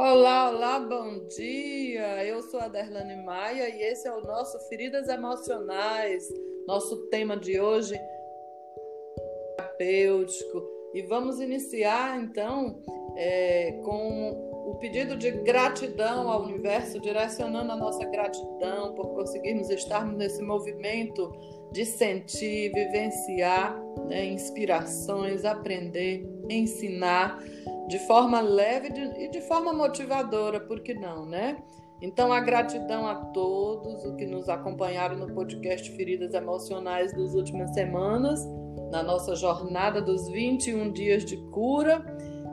Olá, olá, bom dia. Eu sou a Derlane Maia e esse é o nosso Feridas Emocionais. Nosso tema de hoje terapêutico. E vamos iniciar então é, com o pedido de gratidão ao universo, direcionando a nossa gratidão por conseguirmos estarmos nesse movimento de sentir, vivenciar né, inspirações, aprender, ensinar de forma leve e de forma motivadora, por que não, né? Então, a gratidão a todos os que nos acompanharam no podcast Feridas Emocionais das últimas semanas, na nossa jornada dos 21 dias de cura.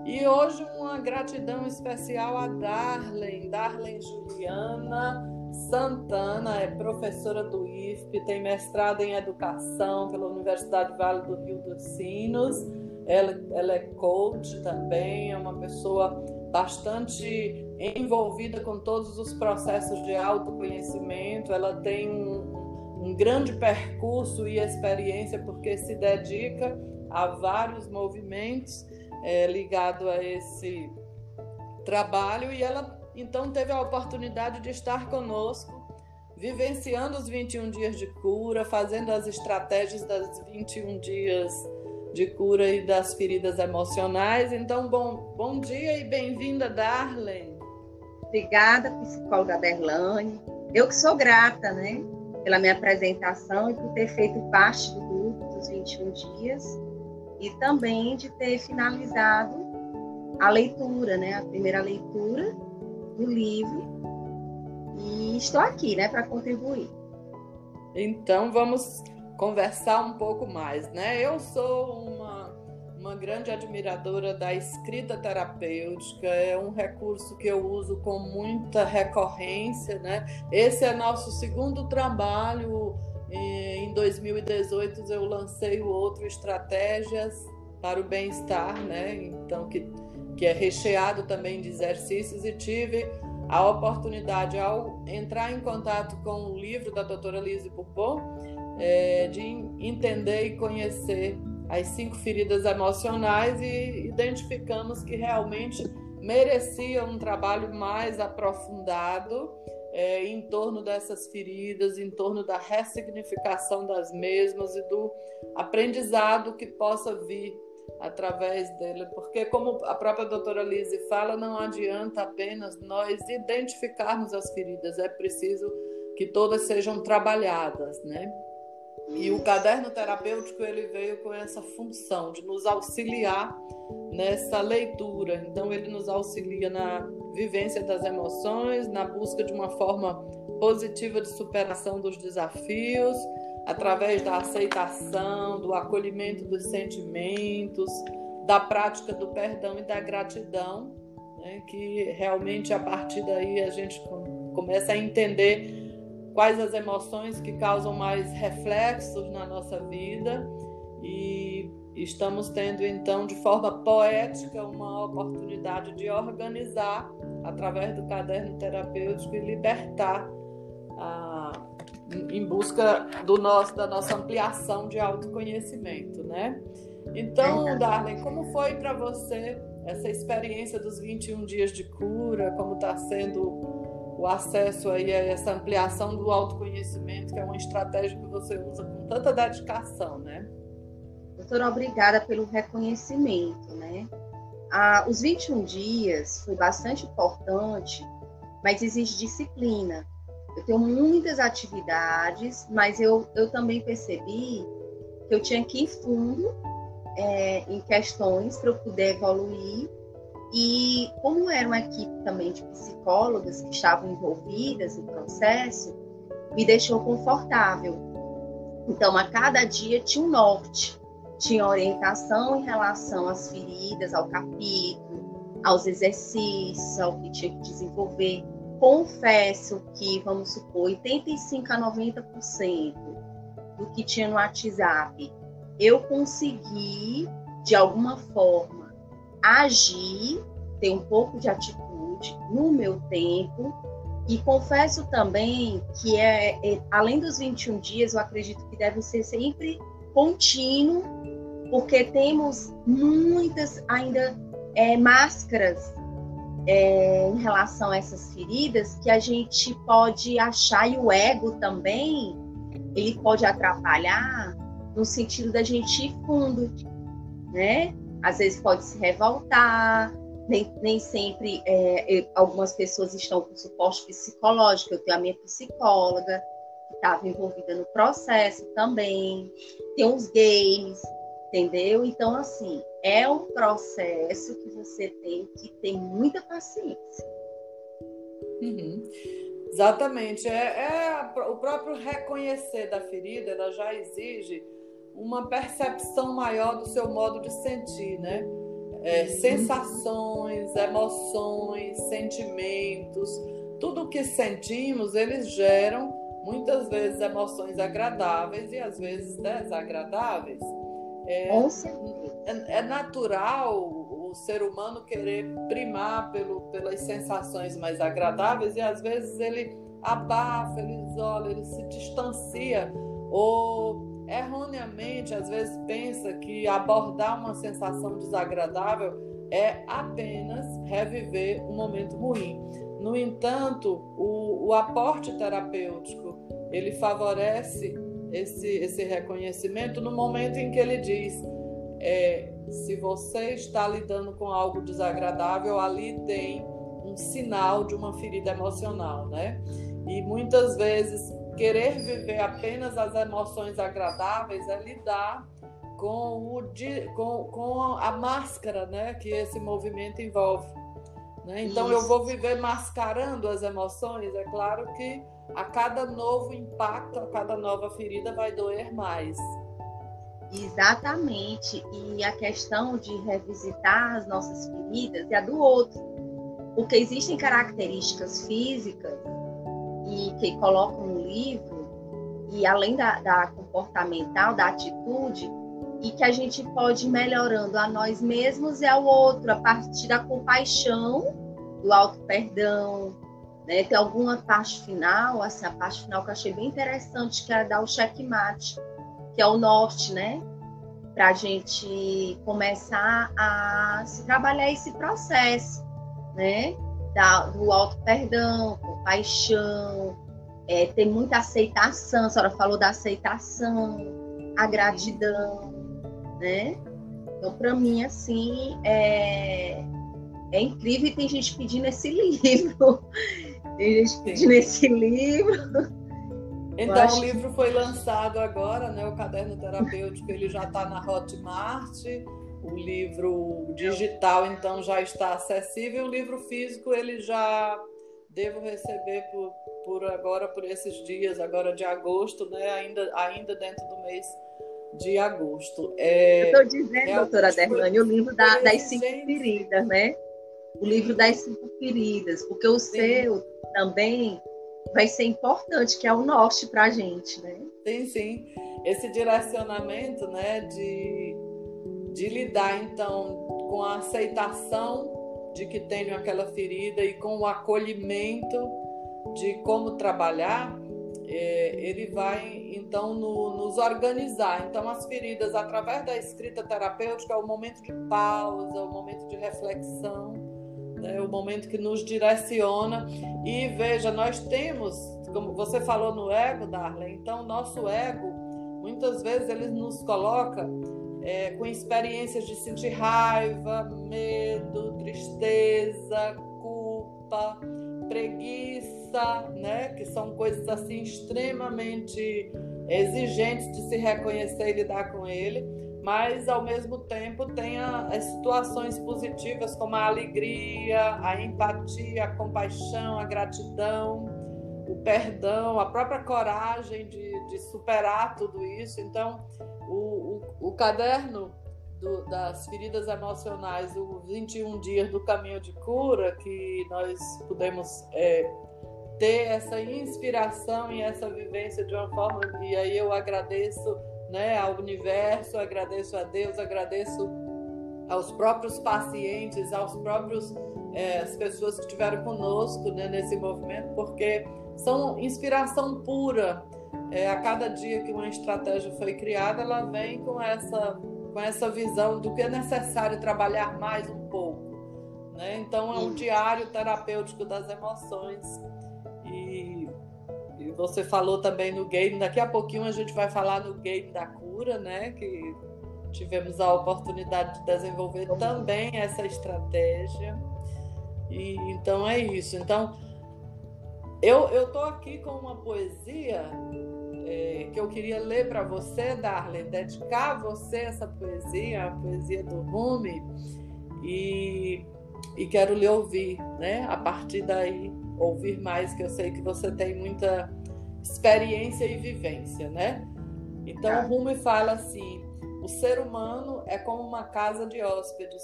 E hoje, uma gratidão especial a Darlen, Darlen Juliana Santana, é professora do IFP, tem mestrado em educação pela Universidade Vale do Rio dos Sinos ela, ela é coach também, é uma pessoa bastante envolvida com todos os processos de autoconhecimento. Ela tem um, um grande percurso e experiência porque se dedica a vários movimentos é, ligados a esse trabalho e ela então teve a oportunidade de estar conosco vivenciando os 21 dias de cura, fazendo as estratégias das 21 dias de cura e das feridas emocionais. Então, bom, bom dia e bem-vinda, Darlene. Obrigada, psicóloga Derlane. Eu que sou grata, né, pela minha apresentação e por ter feito parte do grupo dos 21 dias e também de ter finalizado a leitura, né, a primeira leitura do livro. E estou aqui, né, para contribuir. Então, vamos conversar um pouco mais, né? Eu sou uma, uma grande admiradora da escrita terapêutica, é um recurso que eu uso com muita recorrência, né? Esse é nosso segundo trabalho. Em 2018 eu lancei o outro Estratégias para o Bem-Estar, né? Então, que, que é recheado também de exercícios e tive a oportunidade, ao entrar em contato com o livro da doutora Lise Bourbon, é, de entender e conhecer as cinco feridas emocionais e identificamos que realmente merecia um trabalho mais aprofundado é, em torno dessas feridas, em torno da ressignificação das mesmas e do aprendizado que possa vir através dele, porque como a própria doutora Lise fala, não adianta apenas nós identificarmos as feridas, é preciso que todas sejam trabalhadas, né? E o caderno terapêutico ele veio com essa função de nos auxiliar nessa leitura. Então ele nos auxilia na vivência das emoções, na busca de uma forma positiva de superação dos desafios, através da aceitação, do acolhimento dos sentimentos, da prática do perdão e da gratidão, né? que realmente a partir daí a gente começa a entender quais as emoções que causam mais reflexos na nossa vida e estamos tendo então de forma poética uma oportunidade de organizar através do caderno terapêutico e libertar a, em busca do nosso da nossa ampliação de autoconhecimento, né? Então, Darlene, como foi para você essa experiência dos 21 dias de cura? Como está sendo o acesso aí a essa ampliação do autoconhecimento, que é uma estratégia que você usa com tanta dedicação, né? Doutora, obrigada pelo reconhecimento, né? Ah, os 21 dias foi bastante importante, mas exige disciplina. Eu tenho muitas atividades, mas eu, eu também percebi que eu tinha que ir fundo é, em questões para eu poder evoluir e como era uma equipe também de psicólogas que estavam envolvidas no processo, me deixou confortável. Então, a cada dia tinha um norte, tinha orientação em relação às feridas, ao capítulo, aos exercícios, ao que tinha que desenvolver. Confesso que, vamos supor, 85 a 90% do que tinha no WhatsApp, eu consegui, de alguma forma, agir, ter um pouco de atitude no meu tempo. E confesso também que, é, é, além dos 21 dias, eu acredito que deve ser sempre contínuo, porque temos muitas ainda é, máscaras é, em relação a essas feridas que a gente pode achar, e o ego também, ele pode atrapalhar no sentido da gente ir fundo, né? Às vezes pode se revoltar, nem, nem sempre é, algumas pessoas estão com suporte psicológico. Eu tenho a minha psicóloga, que estava envolvida no processo também, tem uns games, entendeu? Então, assim, é um processo que você tem que ter muita paciência. Uhum. Exatamente. É, é, o próprio reconhecer da ferida, ela já exige uma percepção maior do seu modo de sentir, né? É, uhum. sensações, emoções, sentimentos, tudo que sentimos, eles geram muitas vezes emoções agradáveis e às vezes desagradáveis. É, é, é natural o ser humano querer primar pelo, pelas sensações mais agradáveis e às vezes ele abafa, ele isola, ele se distancia ou erroneamente às vezes pensa que abordar uma sensação desagradável é apenas reviver um momento ruim. No entanto, o, o aporte terapêutico ele favorece esse, esse reconhecimento no momento em que ele diz é, se você está lidando com algo desagradável, ali tem um sinal de uma ferida emocional, né? E muitas vezes querer viver apenas as emoções agradáveis é lidar com, o, com, com a máscara né, que esse movimento envolve. Né? Então, Isso. eu vou viver mascarando as emoções. É claro que a cada novo impacto, a cada nova ferida vai doer mais. Exatamente. E a questão de revisitar as nossas feridas é a do outro. Porque existem características físicas que colocam no livro, e além da, da comportamental, da atitude, e que a gente pode ir melhorando a nós mesmos e ao outro, a partir da compaixão, do auto-perdão. Né? Tem alguma parte final, assim, a parte final que eu achei bem interessante, que é dar o checkmate, que é o norte, né? Para a gente começar a se trabalhar esse processo, né? Da, do auto-perdão, compaixão, é, ter muita aceitação, a senhora falou da aceitação, a gratidão, né? Então, para mim, assim, é, é incrível e tem gente pedindo esse livro. Tem gente pedindo esse livro. Então, acho... o livro foi lançado agora, né? O Caderno Terapêutico, ele já está na Hotmart. O livro digital, então, já está acessível. O livro físico, ele já devo receber por, por agora, por esses dias, agora de agosto, né? Ainda, ainda dentro do mês de agosto. É, Eu estou dizendo, é, doutora Derlane, o livro da, das cinco feridas, né? O livro das cinco feridas, porque o Sim. seu também vai ser importante, que é o norte para a gente, né? Sim, sim. Esse direcionamento, né, de, de lidar, então, com a aceitação de que tenho aquela ferida e com o acolhimento de como trabalhar, é, ele vai então no, nos organizar. Então, as feridas, através da escrita terapêutica, é o momento de pausa, é o momento de reflexão, né, é o momento que nos direciona. E veja, nós temos, como você falou no ego, Darla, então, nosso ego, muitas vezes, ele nos coloca é, com experiências de sentir raiva, medo, tristeza, culpa, preguiça, né? Que são coisas assim extremamente exigentes de se reconhecer e lidar com ele, mas ao mesmo tempo tem as situações positivas como a alegria, a empatia, a compaixão, a gratidão, o perdão, a própria coragem de, de superar tudo isso. Então, o, o, o caderno do, das feridas emocionais, os 21 dias do caminho de cura, que nós pudemos é, ter essa inspiração e essa vivência de uma forma. E aí eu agradeço né, ao universo, agradeço a Deus, agradeço aos próprios pacientes, aos próprios é, as pessoas que estiveram conosco né, nesse movimento, porque são inspiração pura. É, a cada dia que uma estratégia foi criada, ela vem com essa com essa visão do que é necessário trabalhar mais um pouco Né? Então é um diário terapêutico das emoções. E, e, você falou também no game, daqui a pouquinho a gente vai falar no game da cura, né? Que tivemos a oportunidade de desenvolver também essa estratégia. E então é isso. Então eu eu tô aqui com uma poesia é, que eu queria ler para você, Darlene, dedicar a você essa poesia, a poesia do Rumi, e, e quero lhe ouvir, né? A partir daí, ouvir mais, que eu sei que você tem muita experiência e vivência, né? Então, o Rumi fala assim: o ser humano é como uma casa de hóspedes.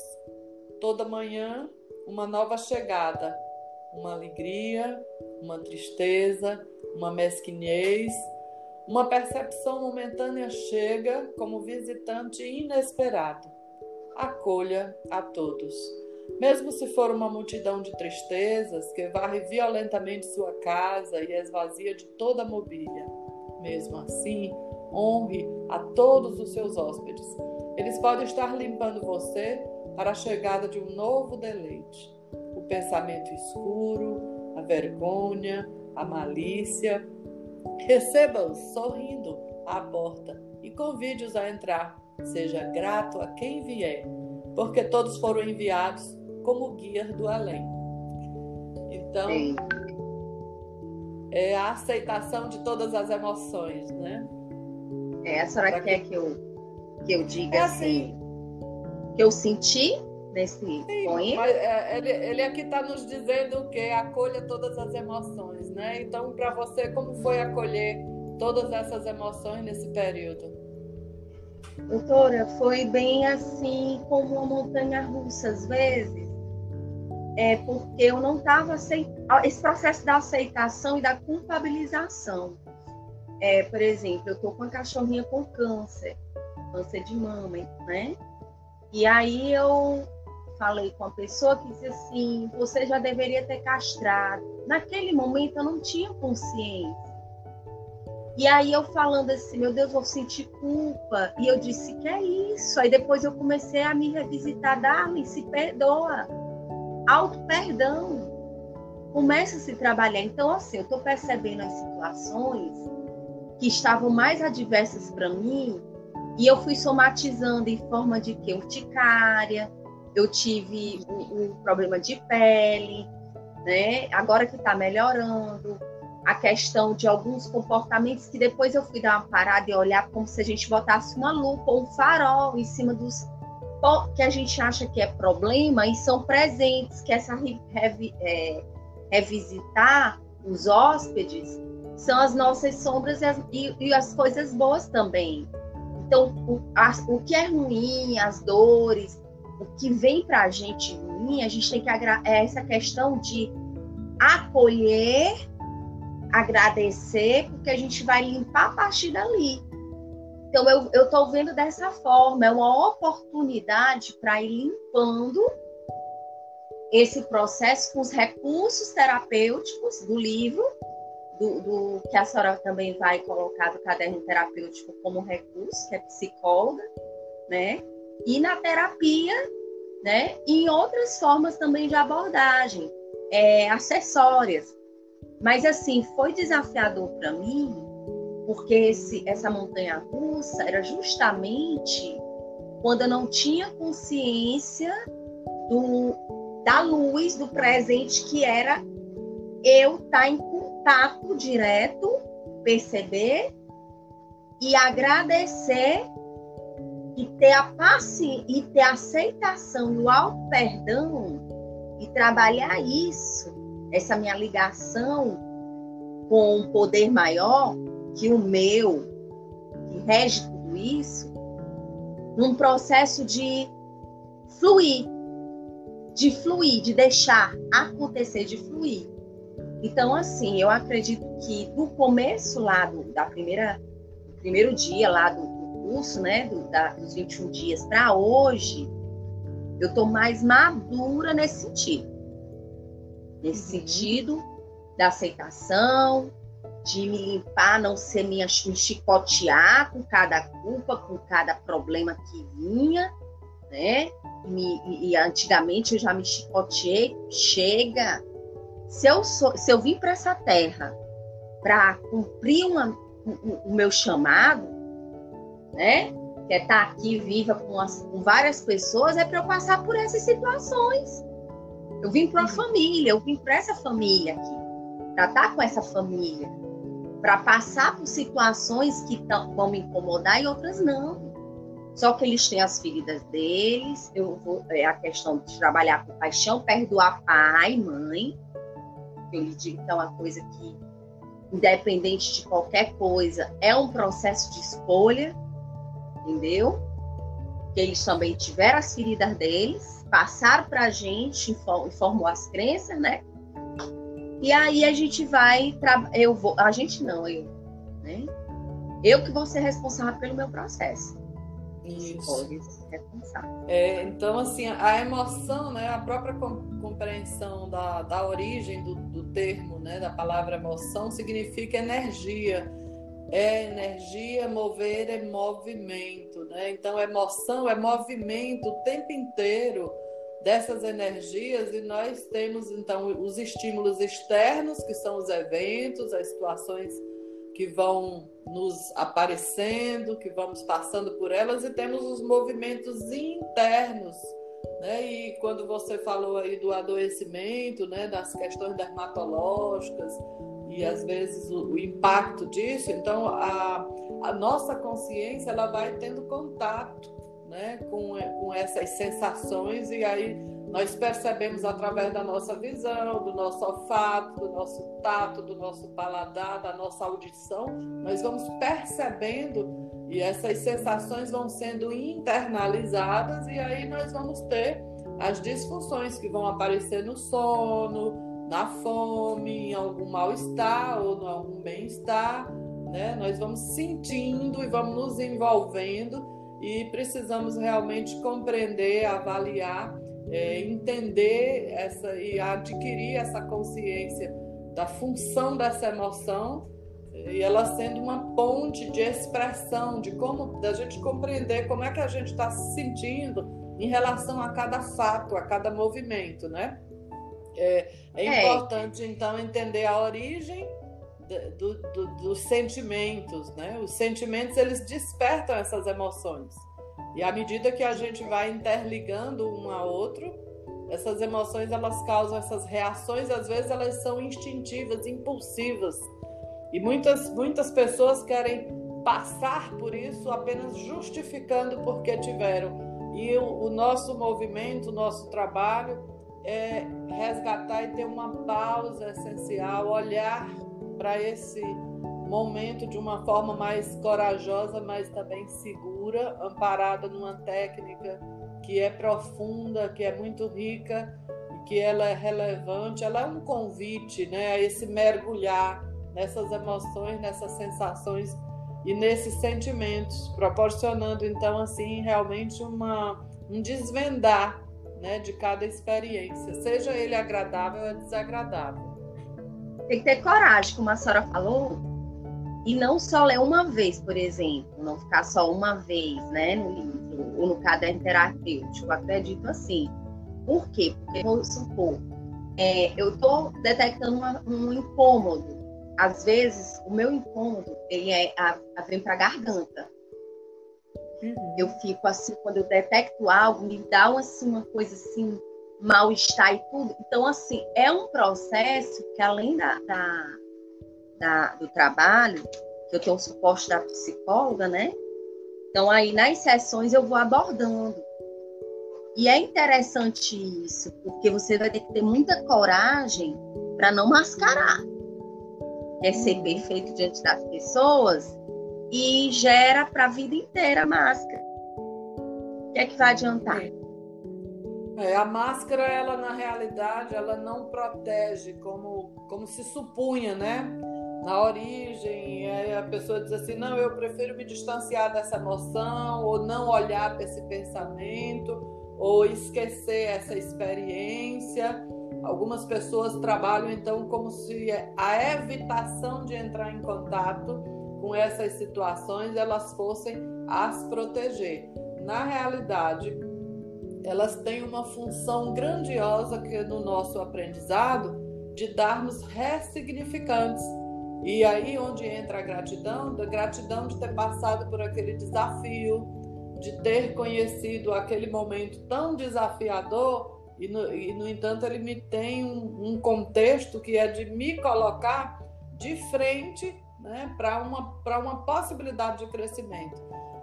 Toda manhã, uma nova chegada, uma alegria, uma tristeza, uma mesquinhez, uma percepção momentânea chega como visitante inesperado. Acolha a todos. Mesmo se for uma multidão de tristezas que varre violentamente sua casa e esvazia de toda a mobília. Mesmo assim, honre a todos os seus hóspedes. Eles podem estar limpando você para a chegada de um novo deleite. Pensamento escuro, a vergonha, a malícia. Receba-os sorrindo à porta e convide-os a entrar. Seja grato a quem vier, porque todos foram enviados como guias do além. Então, é a aceitação de todas as emoções, né? É, a senhora pra quer que... que eu, que eu diga é assim, assim, que eu senti nesse Sim, poema? É, ele, ele aqui está nos dizendo que acolha todas as emoções, né? Então, para você, como foi acolher todas essas emoções nesse período? Doutora, foi bem assim como uma montanha russa, às vezes. É porque eu não estava aceitando. Esse processo da aceitação e da culpabilização. É, por exemplo, eu estou com uma cachorrinha com câncer, câncer de mama, né? E aí eu falei com a pessoa que disse assim: você já deveria ter castrado. Naquele momento eu não tinha consciência. E aí eu falando assim, meu Deus, vou sentir culpa. E eu disse, que é isso? Aí depois eu comecei a me revisitar, Darling, se perdoa. Auto perdão. Começa a se trabalhar. Então, assim, eu estou percebendo as situações que estavam mais adversas para mim e eu fui somatizando em forma de que urticária, eu tive um, um problema de pele, né? Agora que está melhorando, a questão de alguns comportamentos que depois eu fui dar uma parada e olhar como se a gente botasse uma lupa ou um farol em cima dos que a gente acha que é problema e são presentes, que essa revi, é, revisitar os hóspedes são as nossas sombras e as, e, e as coisas boas também. Então, o, o que é ruim, as dores, o que vem para a gente ruim, a gente tem que é essa questão de acolher, agradecer, porque a gente vai limpar a partir dali. Então, eu estou vendo dessa forma, é uma oportunidade para ir limpando esse processo com os recursos terapêuticos do livro do, do, que a senhora também vai colocar do caderno terapêutico como recurso, que é psicóloga, né? E na terapia, né? E em outras formas também de abordagem, é, acessórias. Mas assim, foi desafiador para mim, porque esse, essa montanha russa era justamente quando eu não tinha consciência do, da luz do presente que era eu estar tá em contato direto, perceber e agradecer e ter a paciência e ter a aceitação do auto perdão e trabalhar isso, essa minha ligação com um poder maior que o meu, que rege tudo isso, num processo de fluir, de fluir, de deixar acontecer, de fluir. Então, assim, eu acredito que do começo lá do, da primeira, do primeiro dia lá do curso, né, do, da, dos 21 dias para hoje, eu estou mais madura nesse sentido. Nesse uhum. sentido da aceitação, de me limpar, não ser minha, me chicotear com cada culpa, com cada problema que vinha, né? me, e antigamente eu já me chicoteei, chega. Se eu, sou, se eu vim para essa terra para cumprir uma, o, o, meu chamado, né? Que é estar tá aqui viva com, as, com várias pessoas, é para eu passar por essas situações. Eu vim para uma uhum. família, eu vim para essa família aqui, para estar tá com essa família, para passar por situações que tão, vão me incomodar e outras não. Só que eles têm as feridas deles. Eu vou, é a questão de trabalhar com paixão, perdoar pai, mãe. Eu lhe digo que é uma coisa que, independente de qualquer coisa, é um processo de escolha, entendeu? Que eles também tiveram as feridas deles, passaram para a gente, informou as crenças, né? E aí a gente vai, eu vou, a gente não, eu, né? Eu que vou ser responsável pelo meu processo. Isso. É, então, assim, a emoção, né, a própria compreensão da, da origem do, do termo, né, da palavra emoção, significa energia. É energia, mover é movimento, né? Então, emoção é movimento o tempo inteiro dessas energias e nós temos então os estímulos externos, que são os eventos, as situações que vão nos aparecendo, que vamos passando por elas, e temos os movimentos internos. Né? E quando você falou aí do adoecimento, né, das questões dermatológicas e às vezes o, o impacto disso, então a, a nossa consciência ela vai tendo contato né, com, com essas sensações e aí nós percebemos através da nossa visão, do nosso olfato, do nosso tato, do nosso paladar, da nossa audição, nós vamos percebendo e essas sensações vão sendo internalizadas e aí nós vamos ter as disfunções que vão aparecer no sono, na fome, em algum mal-estar ou em algum bem-estar, né? Nós vamos sentindo e vamos nos envolvendo e precisamos realmente compreender, avaliar é, entender essa e adquirir essa consciência da função dessa emoção e ela sendo uma ponte de expressão de como da gente compreender como é que a gente está se sentindo em relação a cada fato, a cada movimento, né? É, é, é. importante então entender a origem do, do, dos sentimentos, né? Os sentimentos eles despertam essas emoções. E à medida que a gente vai interligando um a outro, essas emoções elas causam essas reações, às vezes elas são instintivas, impulsivas. E muitas muitas pessoas querem passar por isso apenas justificando porque tiveram. E o, o nosso movimento, o nosso trabalho é resgatar e ter uma pausa essencial, olhar para esse momento de uma forma mais corajosa, mas também segura, amparada numa técnica que é profunda, que é muito rica, que ela é relevante, ela é um convite, né, a esse mergulhar nessas emoções, nessas sensações e nesses sentimentos, proporcionando então assim realmente uma um desvendar, né, de cada experiência, seja ele agradável ou desagradável. Tem que ter coragem, como a senhora falou, e não só ler uma vez, por exemplo, não ficar só uma vez, né, no livro ou no caderno terapêutico. Acredito assim. Por quê? Porque vamos supor, é, eu estou detectando uma, um incômodo. Às vezes, o meu incômodo ele é a, a vem para a garganta. Uhum. Eu fico assim, quando eu detecto algo, me dá uma, assim, uma coisa assim, mal-estar e tudo. Então, assim, é um processo que além da, da da, do trabalho, que eu tenho o suporte da psicóloga, né? Então, aí nas sessões eu vou abordando. E é interessante isso, porque você vai ter que ter muita coragem para não mascarar. É ser perfeito diante das pessoas e gera para a vida inteira a máscara. O que é que vai adiantar? É, a máscara, ela na realidade, ela não protege como, como se supunha, né? na origem, a pessoa diz assim: não, eu prefiro me distanciar dessa emoção, ou não olhar para esse pensamento, ou esquecer essa experiência. Algumas pessoas trabalham então como se a evitação de entrar em contato com essas situações elas fossem as proteger. Na realidade, elas têm uma função grandiosa que no nosso aprendizado de darmos ressignificantes. E aí onde entra a gratidão, da gratidão de ter passado por aquele desafio, de ter conhecido aquele momento tão desafiador e no, e, no entanto ele me tem um, um, contexto que é de me colocar de frente né, para uma, uma possibilidade de crescimento.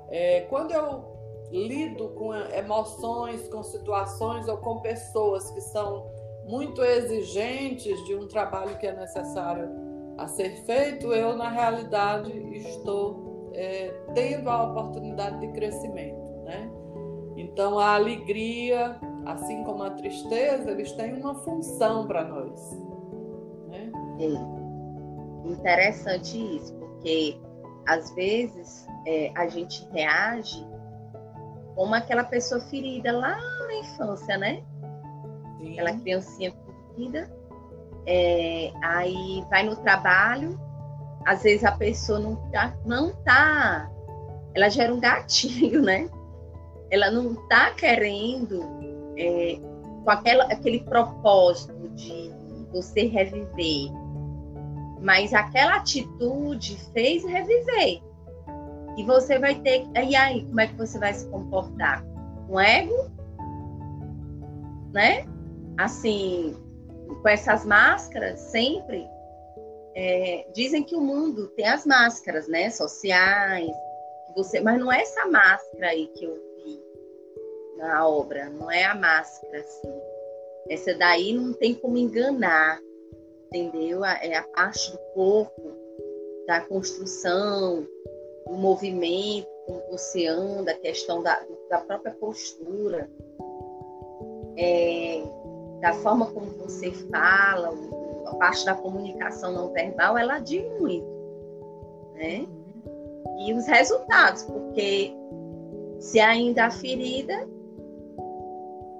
É, quando eu lido com emoções, com situações ou com pessoas que são muito exigentes de um trabalho que é necessário a ser feito, eu na realidade estou é, tendo a oportunidade de crescimento, né? Então a alegria, assim como a tristeza, eles têm uma função para nós. Né? Interessante isso, porque às vezes é, a gente reage como aquela pessoa ferida lá na infância, né? Sim. Aquela criancinha ferida. É, aí vai no trabalho, às vezes a pessoa não tá, não tá, ela gera um gatilho, né? Ela não tá querendo é, com aquela, aquele propósito de você reviver, mas aquela atitude fez reviver. E você vai ter. E aí, como é que você vai se comportar? Com ego? Né? Assim, com essas máscaras, sempre. É, dizem que o mundo tem as máscaras, né? Sociais. Você, mas não é essa máscara aí que eu vi na obra, não é a máscara assim. Essa daí não tem como enganar, entendeu? É a parte do corpo, da construção, o movimento, como você anda, a questão da, da própria postura, é, da forma como você fala, a parte da comunicação não verbal, ela muito, né? E os resultados, porque se ainda há ferida,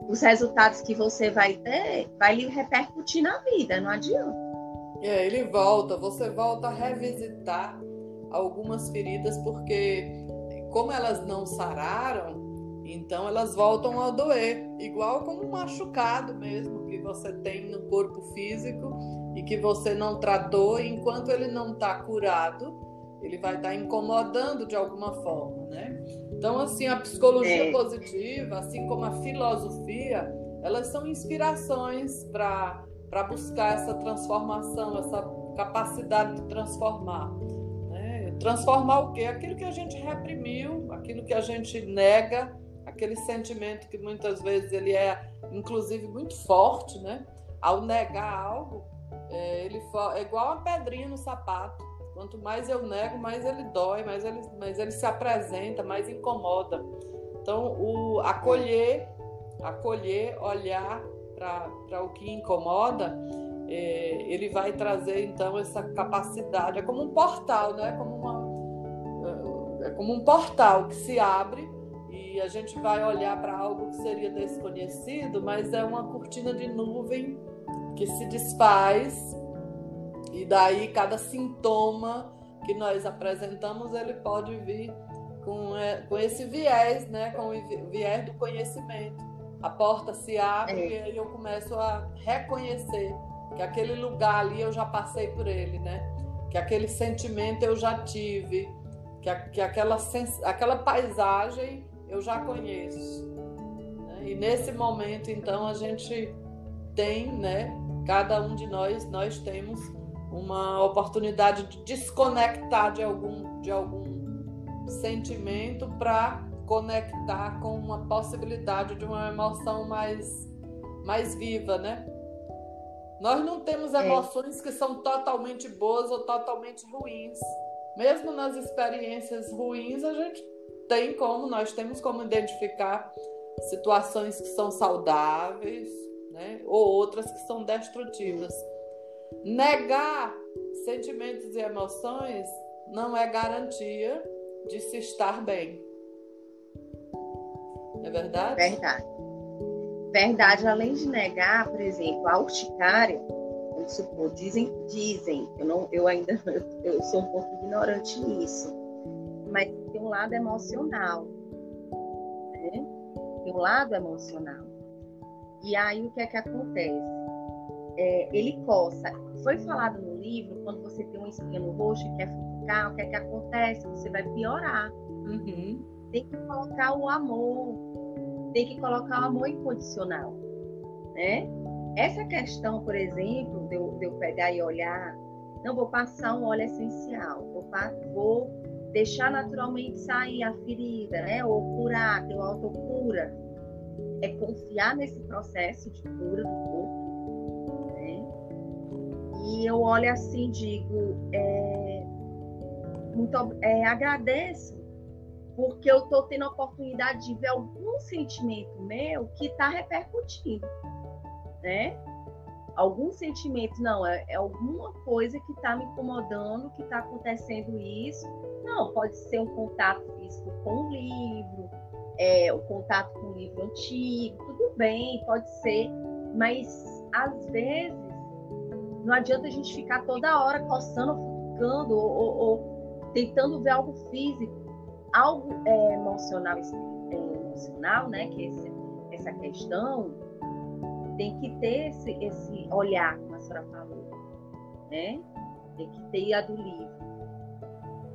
os resultados que você vai ter vai lhe repercutir na vida, não adianta. É, ele volta, você volta a revisitar algumas feridas porque como elas não sararam, então elas voltam a doer, igual como um machucado mesmo que você tem no corpo físico e que você não tratou, enquanto ele não está curado, ele vai estar tá incomodando de alguma forma, né? Então assim, a psicologia é. positiva, assim como a filosofia, elas são inspirações para buscar essa transformação, essa capacidade de transformar. Transformar o quê? Aquilo que a gente reprimiu, aquilo que a gente nega, aquele sentimento que muitas vezes ele é, inclusive, muito forte, né? Ao negar algo, é, ele é igual uma pedrinha no sapato. Quanto mais eu nego, mais ele dói, mais ele, mais ele se apresenta, mais incomoda. Então, o acolher, acolher, olhar para o que incomoda, é, ele vai trazer então essa capacidade. É como um portal, né? É como uma, é, é como um portal que se abre e a gente vai olhar para algo que seria desconhecido, mas é uma cortina de nuvem que se desfaz e daí cada sintoma que nós apresentamos ele pode vir com, é, com esse viés, né? Com o viés do conhecimento. A porta se abre é. e aí eu começo a reconhecer que aquele lugar ali eu já passei por ele, né? Que aquele sentimento eu já tive, que, a, que aquela, aquela paisagem eu já conheço. Né? E nesse momento, então, a gente tem, né? Cada um de nós, nós temos uma oportunidade de desconectar de algum, de algum sentimento para conectar com uma possibilidade de uma emoção mais, mais viva, né? Nós não temos é. emoções é. que são totalmente boas ou totalmente ruins. Mesmo nas experiências ruins, a gente tem como, nós temos como identificar situações que são saudáveis, né? Ou outras que são destrutivas. Negar sentimentos e emoções não é garantia de se estar bem. É verdade? Verdade verdade, além de negar, por exemplo, a urticária, vamos supor, dizem, dizem, eu, não, eu ainda eu, sou um pouco ignorante nisso, mas tem um lado emocional. Né? tem o lado emocional. E aí o que é que acontece? É, ele coça. Foi falado no livro, quando você tem uma espinha no rosto e quer futucar, o que é que acontece? Você vai piorar. Uhum. Tem que colocar o amor, tem que colocar o amor incondicional, né? Essa questão, por exemplo, de eu, de eu pegar e olhar, não vou passar um óleo essencial, vou, vou deixar naturalmente sair a ferida, né? Ou curar, ter uma autocura. É confiar nesse processo de cura do corpo? E eu olho assim digo, é, muito, é, agradeço porque eu estou tendo a oportunidade de ver algum sentimento meu que está repercutindo, né? Algum sentimento, não, é, é alguma coisa que está me incomodando, que está acontecendo isso. Não, pode ser um contato físico com o livro, é, o contato com o livro antigo, tudo bem, pode ser, mas às vezes não adianta a gente ficar toda hora coçando, ficando ou, ou, ou tentando ver algo físico algo é, emocional, é, emocional, né? Que esse, essa questão tem que ter esse, esse olhar, como a senhora falou, né? Tem que ter a do livro.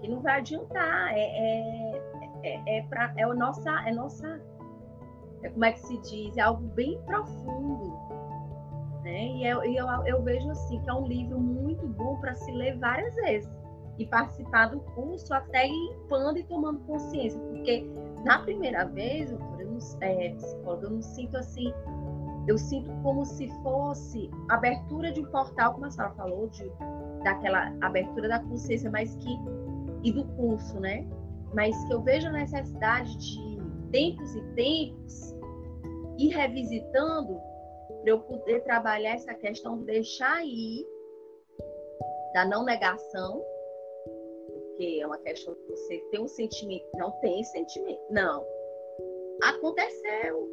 Que não vai adiantar, é, é, é, é, pra, é, nossa, é nossa, é, como é que se diz, é algo bem profundo. Né? E eu, eu, eu vejo assim que é um livro muito bom para se ler várias vezes e participar do curso até limpando e tomando consciência, porque na primeira vez, doutora, eu não, é, psicóloga, eu não sinto assim, eu sinto como se fosse abertura de um portal, como a senhora falou, de, daquela abertura da consciência, mas que e do curso, né? Mas que eu vejo a necessidade de tempos e tempos ir revisitando para eu poder trabalhar essa questão de deixar ir da não negação porque é uma questão de você ter um sentimento. Não tem sentimento. Não. Aconteceu.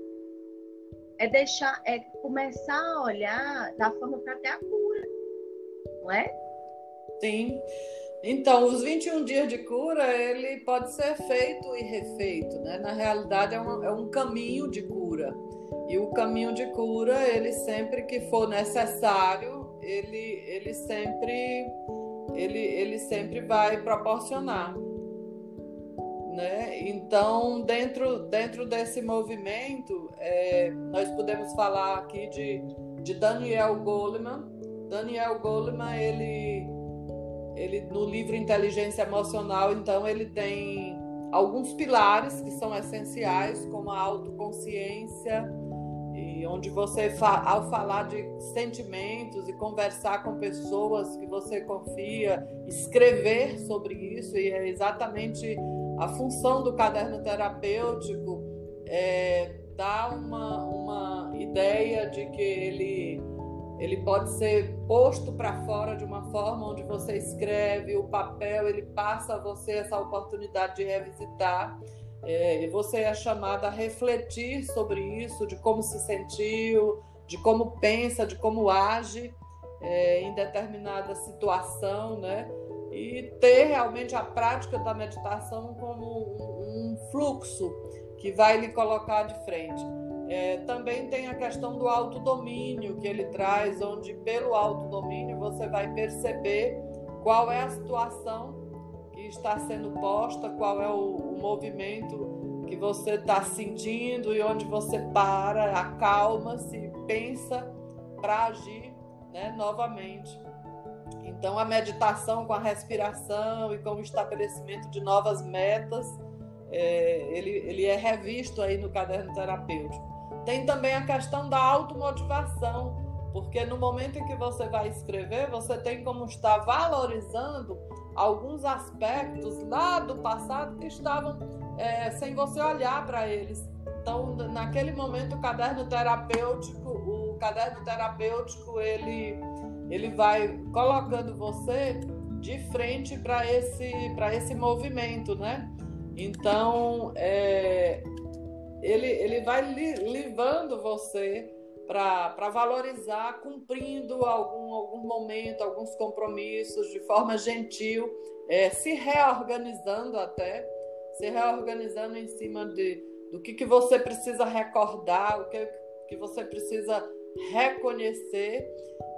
É deixar, é começar a olhar da forma para ter a cura. Não é? Sim. Então, os 21 dias de cura, ele pode ser feito e refeito, né? Na realidade, é um, é um caminho de cura. E o caminho de cura, ele sempre que for necessário, ele, ele sempre ele, ele sempre vai proporcionar. Né? Então, dentro, dentro desse movimento, é, nós podemos falar aqui de, de Daniel Goleman. Daniel Goleman, ele, ele no livro Inteligência Emocional, então, ele tem alguns pilares que são essenciais, como a autoconsciência, onde você, ao falar de sentimentos e conversar com pessoas que você confia, escrever sobre isso, e é exatamente a função do caderno terapêutico, é, dar uma, uma ideia de que ele, ele pode ser posto para fora de uma forma onde você escreve, o papel, ele passa a você essa oportunidade de revisitar é, você é chamada a refletir sobre isso, de como se sentiu, de como pensa, de como age é, em determinada situação, né? E ter realmente a prática da meditação como um, um fluxo que vai lhe colocar de frente. É, também tem a questão do autodomínio que ele traz, onde pelo autodomínio você vai perceber qual é a situação está sendo posta, qual é o, o movimento que você está sentindo e onde você para, acalma-se, pensa para agir né, novamente. Então, a meditação com a respiração e com o estabelecimento de novas metas, é, ele, ele é revisto aí no caderno terapêutico. Tem também a questão da automotivação, porque no momento em que você vai escrever, você tem como estar valorizando alguns aspectos lá do passado que estavam é, sem você olhar para eles. Então, naquele momento, o caderno terapêutico, o caderno terapêutico, ele, ele vai colocando você de frente para esse, esse movimento, né? Então, é, ele, ele vai li, levando você para valorizar, cumprindo algum, algum momento, alguns compromissos de forma gentil, é, se reorganizando até, se reorganizando em cima de, do que, que você precisa recordar, o que, que você precisa reconhecer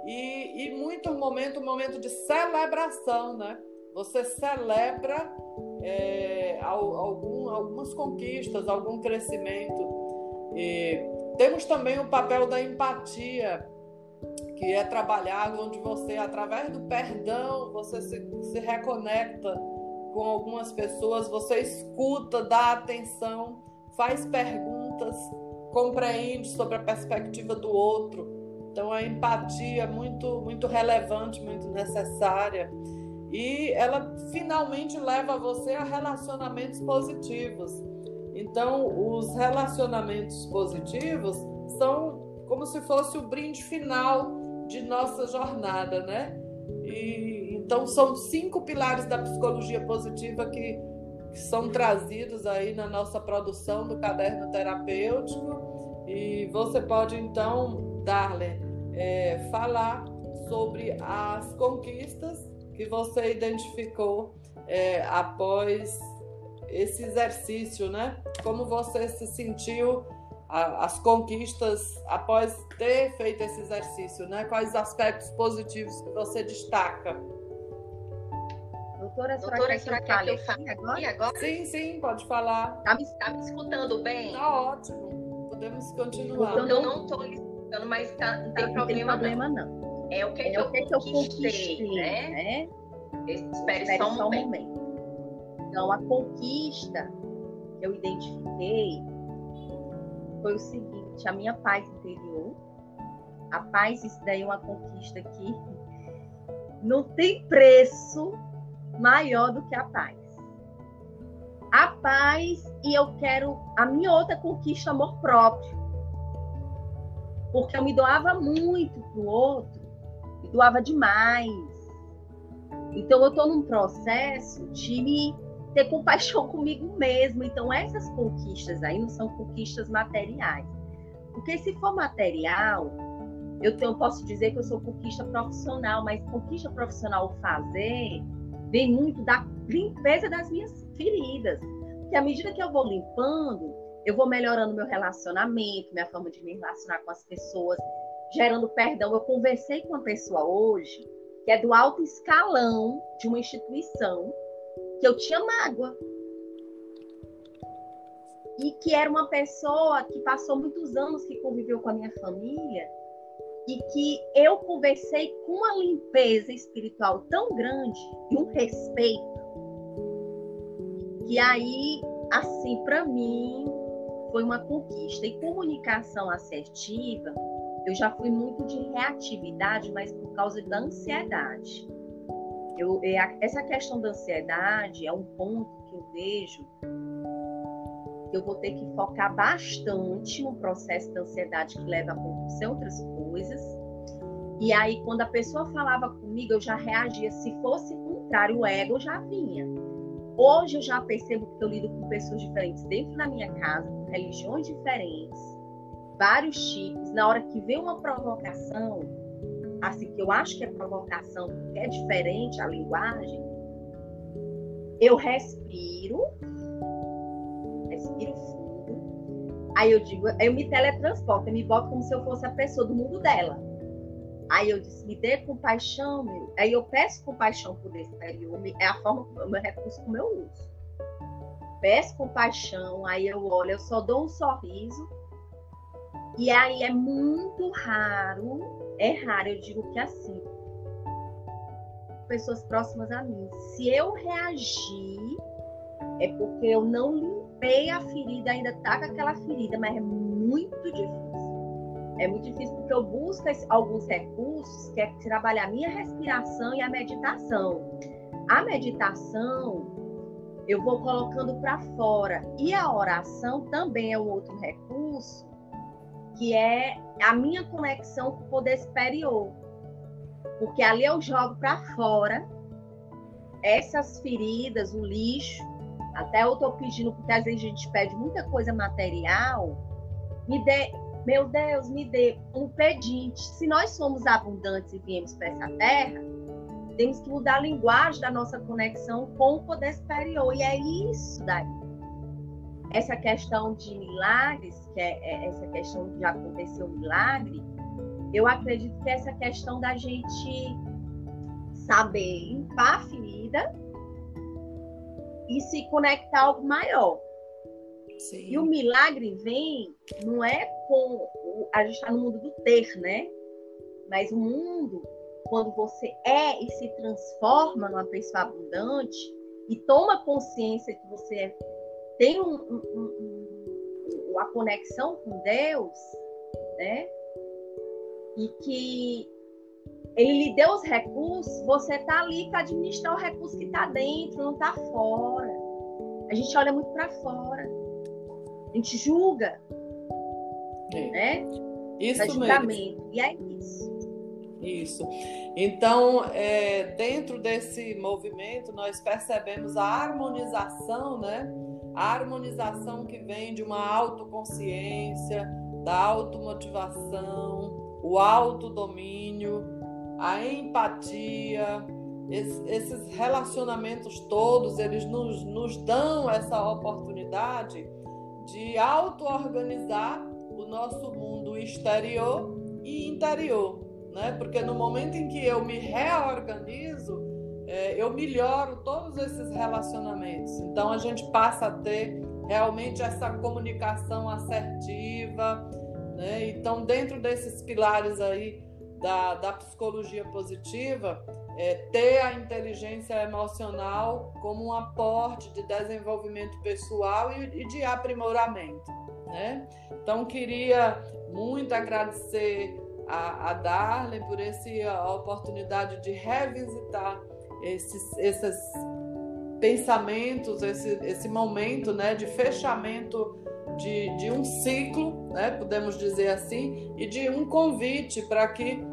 e, e muito momento, um momento de celebração, né? Você celebra é, algum, algumas conquistas, algum crescimento. E temos também o papel da empatia, que é trabalhado onde você, através do perdão, você se, se reconecta com algumas pessoas, você escuta, dá atenção, faz perguntas, compreende sobre a perspectiva do outro. Então a empatia é muito muito relevante, muito necessária. E ela finalmente leva você a relacionamentos positivos. Então, os relacionamentos positivos são como se fosse o brinde final de nossa jornada, né? E, então, são cinco pilares da psicologia positiva que, que são trazidos aí na nossa produção do caderno terapêutico. E você pode, então, Darlene, é, falar sobre as conquistas que você identificou é, após esse exercício, né? Como você se sentiu as conquistas após ter feito esse exercício, né? Quais aspectos positivos que você destaca? Doutora, Doutora, será que, que eu fale agora? agora? Sim, sim, pode falar. Tá me, tá me escutando bem? Tá ótimo. Podemos continuar. Eu não estou escutando, mas tá, não tem tá, problema, não. Tem problema não. não. É o que, é que, eu, que, que eu conquistei, né? né? Espere, Espere só um momento. momento. Então, a conquista que eu identifiquei foi o seguinte: a minha paz interior. A paz, isso daí é uma conquista que não tem preço maior do que a paz. A paz e eu quero a minha outra conquista, amor próprio. Porque eu me doava muito pro outro, me doava demais. Então eu estou num processo de me ter compaixão comigo mesmo. Então, essas conquistas aí não são conquistas materiais. Porque se for material, eu, tenho, eu posso dizer que eu sou conquista profissional, mas conquista profissional fazer vem muito da limpeza das minhas feridas. Porque à medida que eu vou limpando, eu vou melhorando meu relacionamento, minha forma de me relacionar com as pessoas, gerando perdão. Eu conversei com uma pessoa hoje que é do alto escalão de uma instituição que eu tinha mágoa. E que era uma pessoa que passou muitos anos que conviveu com a minha família e que eu conversei com uma limpeza espiritual tão grande e um respeito que aí, assim, para mim foi uma conquista. E comunicação assertiva, eu já fui muito de reatividade, mas por causa da ansiedade. Eu, é, essa questão da ansiedade é um ponto que eu vejo que eu vou ter que focar bastante no processo da ansiedade que leva a acontecer outras coisas. E aí, quando a pessoa falava comigo, eu já reagia. Se fosse contrário, o ego já vinha. Hoje eu já percebo que eu lido com pessoas diferentes dentro da minha casa, com religiões diferentes, vários tipos. Na hora que vem uma provocação, assim, que eu acho que é provocação, é diferente a linguagem, eu respiro, respiro fundo, aí eu digo, eu me teletransporto, eu me boto como se eu fosse a pessoa do mundo dela. Aí eu disse, me dê compaixão, meu. Aí eu peço compaixão por esse período, é a forma, o meu recurso como eu uso. Peço compaixão, aí eu olho, eu só dou um sorriso. E aí é muito raro é raro, eu digo que assim. Pessoas próximas a mim. Se eu reagir, é porque eu não limpei a ferida, ainda tá com aquela ferida, mas é muito difícil. É muito difícil porque eu busco alguns recursos, que é trabalhar a minha respiração e a meditação. A meditação eu vou colocando para fora. E a oração também é um outro recurso que é a minha conexão com o poder superior. Porque ali eu jogo para fora essas feridas, o lixo. Até eu estou pedindo, porque às vezes a gente pede muita coisa material. Me dê, meu Deus, me dê um pedinte. Se nós somos abundantes e viemos para essa terra, temos que mudar a linguagem da nossa conexão com o poder superior. E é isso daí. essa questão de milagres, que é, é essa questão de acontecer um milagre, eu acredito que essa questão da gente saber limpar a ferida e se conectar a algo maior. Sim. E o milagre vem, não é com. A gente está no mundo do ter, né? Mas o mundo, quando você é e se transforma numa pessoa abundante e toma consciência que você é, tem um, um, um, uma conexão com Deus, né? E que ele lhe deu os recursos, você está ali para administrar o recurso que está dentro, não está fora. A gente olha muito para fora. A gente julga. É. Né? Isso mesmo. E é isso. Isso. Então, é, dentro desse movimento, nós percebemos a harmonização, né? A harmonização que vem de uma autoconsciência, da automotivação, o autodomínio, a empatia, esses relacionamentos todos, eles nos, nos dão essa oportunidade de auto-organizar o nosso mundo exterior e interior, né? Porque no momento em que eu me reorganizo, é, eu melhoro todos esses relacionamentos. Então a gente passa a ter realmente essa comunicação assertiva, né? Então dentro desses pilares aí da, da psicologia positiva, é, ter a inteligência emocional como um aporte de desenvolvimento pessoal e, e de aprimoramento. Né? Então, queria muito agradecer a, a Darlene por essa oportunidade de revisitar esses, esses pensamentos, esse, esse momento né, de fechamento de, de um ciclo, né, podemos dizer assim, e de um convite para que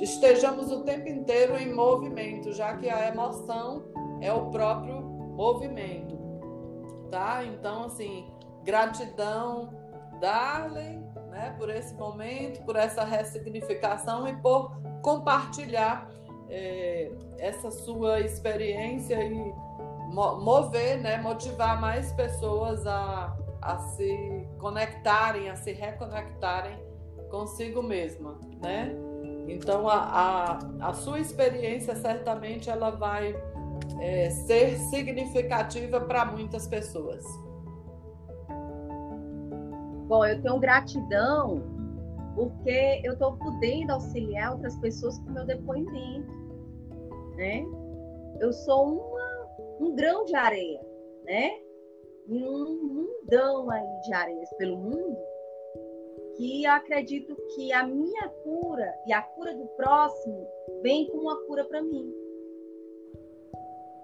estejamos o tempo inteiro em movimento, já que a emoção é o próprio movimento, tá? Então, assim, gratidão, Darlene, né, por esse momento, por essa ressignificação e por compartilhar é, essa sua experiência e mover, né, motivar mais pessoas a, a se conectarem, a se reconectarem consigo mesma, né? Então, a, a, a sua experiência certamente ela vai é, ser significativa para muitas pessoas. Bom, eu tenho gratidão porque eu estou podendo auxiliar outras pessoas com meu depoimento, né? Eu sou uma, um grão de areia, né? E um mundão aí de areias pelo mundo que acredito que a minha cura e a cura do próximo vem com uma cura para mim.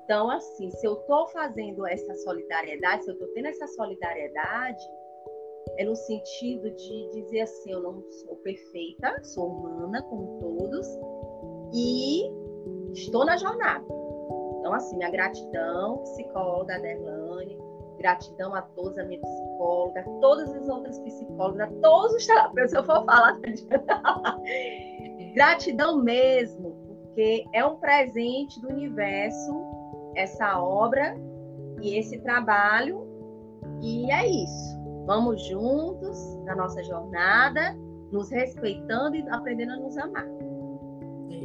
Então, assim, se eu estou fazendo essa solidariedade, se eu estou tendo essa solidariedade, é no sentido de dizer assim: eu não sou perfeita, sou humana como todos, e estou na jornada. Então, assim, minha gratidão, psicóloga Derlane, Gratidão a todos, a minha psicóloga, a todas as outras psicólogas, a todos os terapeutas, eu for falar. Gratidão mesmo, porque é um presente do universo essa obra e esse trabalho. E é isso. Vamos juntos na nossa jornada, nos respeitando e aprendendo a nos amar.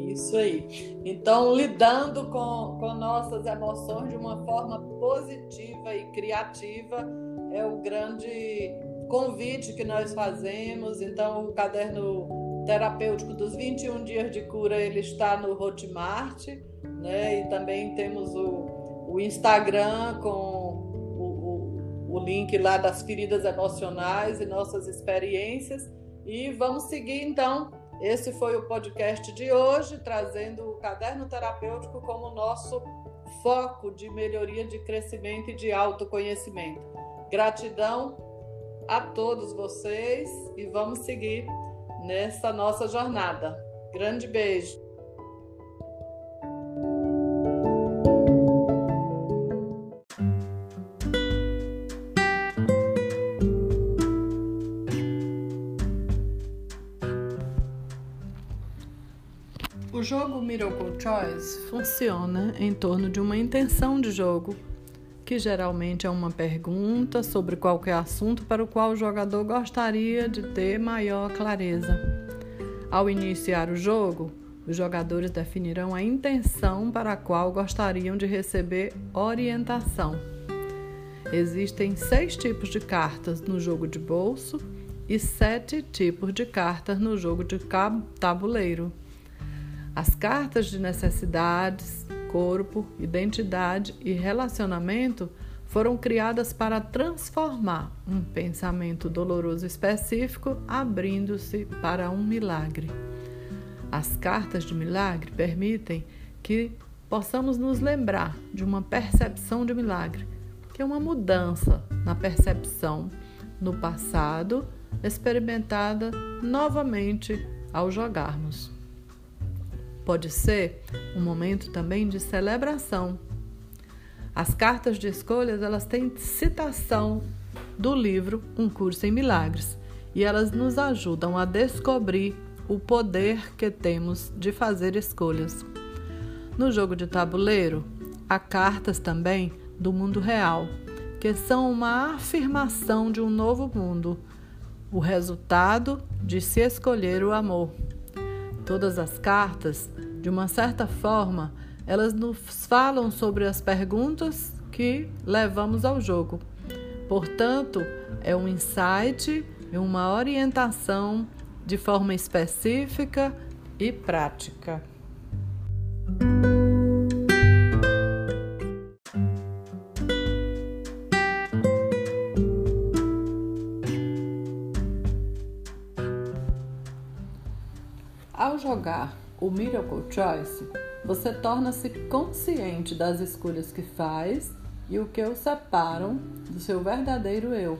Isso aí. Então, lidando com, com nossas emoções de uma forma positiva e criativa é o grande convite que nós fazemos. Então, o caderno terapêutico dos 21 dias de cura, ele está no Hotmart, né? E também temos o, o Instagram com o, link lá das feridas emocionais e nossas experiências. E vamos seguir, então, esse foi o podcast de hoje, trazendo o caderno terapêutico como nosso foco de melhoria de crescimento e de autoconhecimento. Gratidão a todos vocês e vamos seguir nessa nossa jornada. Grande beijo. Choice funciona em torno de uma intenção de jogo que geralmente é uma pergunta sobre qualquer assunto para o qual o jogador gostaria de ter maior clareza. Ao iniciar o jogo, os jogadores definirão a intenção para a qual gostariam de receber orientação. Existem seis tipos de cartas no jogo de bolso e sete tipos de cartas no jogo de tabuleiro. As cartas de necessidades, corpo, identidade e relacionamento foram criadas para transformar um pensamento doloroso específico, abrindo-se para um milagre. As cartas de milagre permitem que possamos nos lembrar de uma percepção de milagre, que é uma mudança na percepção no passado, experimentada novamente ao jogarmos. Pode ser um momento também de celebração. As cartas de escolhas, elas têm citação do livro Um Curso em Milagres e elas nos ajudam a descobrir o poder que temos de fazer escolhas. No jogo de tabuleiro, há cartas também do mundo real, que são uma afirmação de um novo mundo, o resultado de se escolher o amor. Todas as cartas, de uma certa forma, elas nos falam sobre as perguntas que levamos ao jogo. Portanto, é um insight e uma orientação de forma específica e prática. Ao jogar o Miracle Choice, você torna-se consciente das escolhas que faz e o que o separam do seu verdadeiro eu.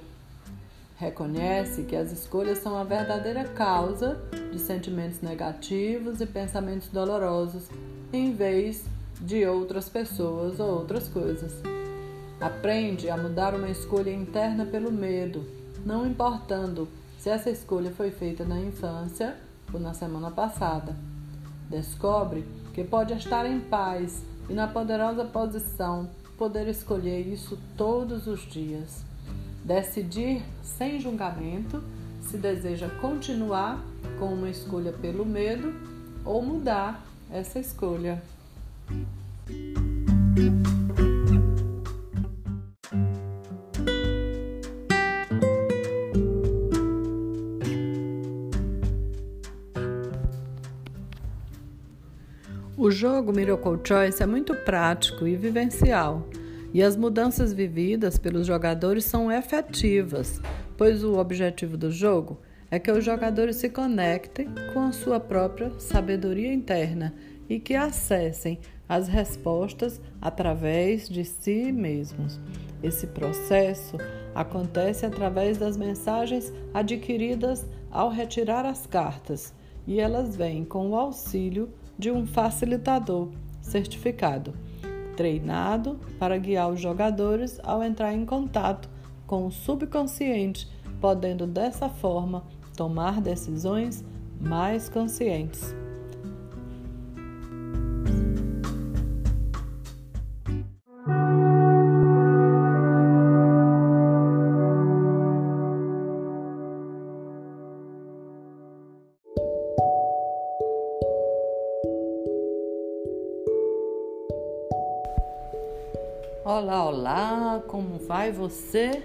Reconhece que as escolhas são a verdadeira causa de sentimentos negativos e pensamentos dolorosos, em vez de outras pessoas ou outras coisas. Aprende a mudar uma escolha interna pelo medo, não importando se essa escolha foi feita na infância ou na semana passada. Descobre que pode estar em paz e na poderosa posição poder escolher isso todos os dias. Decidir sem julgamento se deseja continuar com uma escolha pelo medo ou mudar essa escolha. Jogo Miracle Choice é muito prático e vivencial, e as mudanças vividas pelos jogadores são efetivas, pois o objetivo do jogo é que os jogadores se conectem com a sua própria sabedoria interna e que acessem as respostas através de si mesmos. Esse processo acontece através das mensagens adquiridas ao retirar as cartas, e elas vêm com o auxílio de um facilitador certificado, treinado para guiar os jogadores ao entrar em contato com o subconsciente, podendo dessa forma tomar decisões mais conscientes. Olá, olá, como vai você?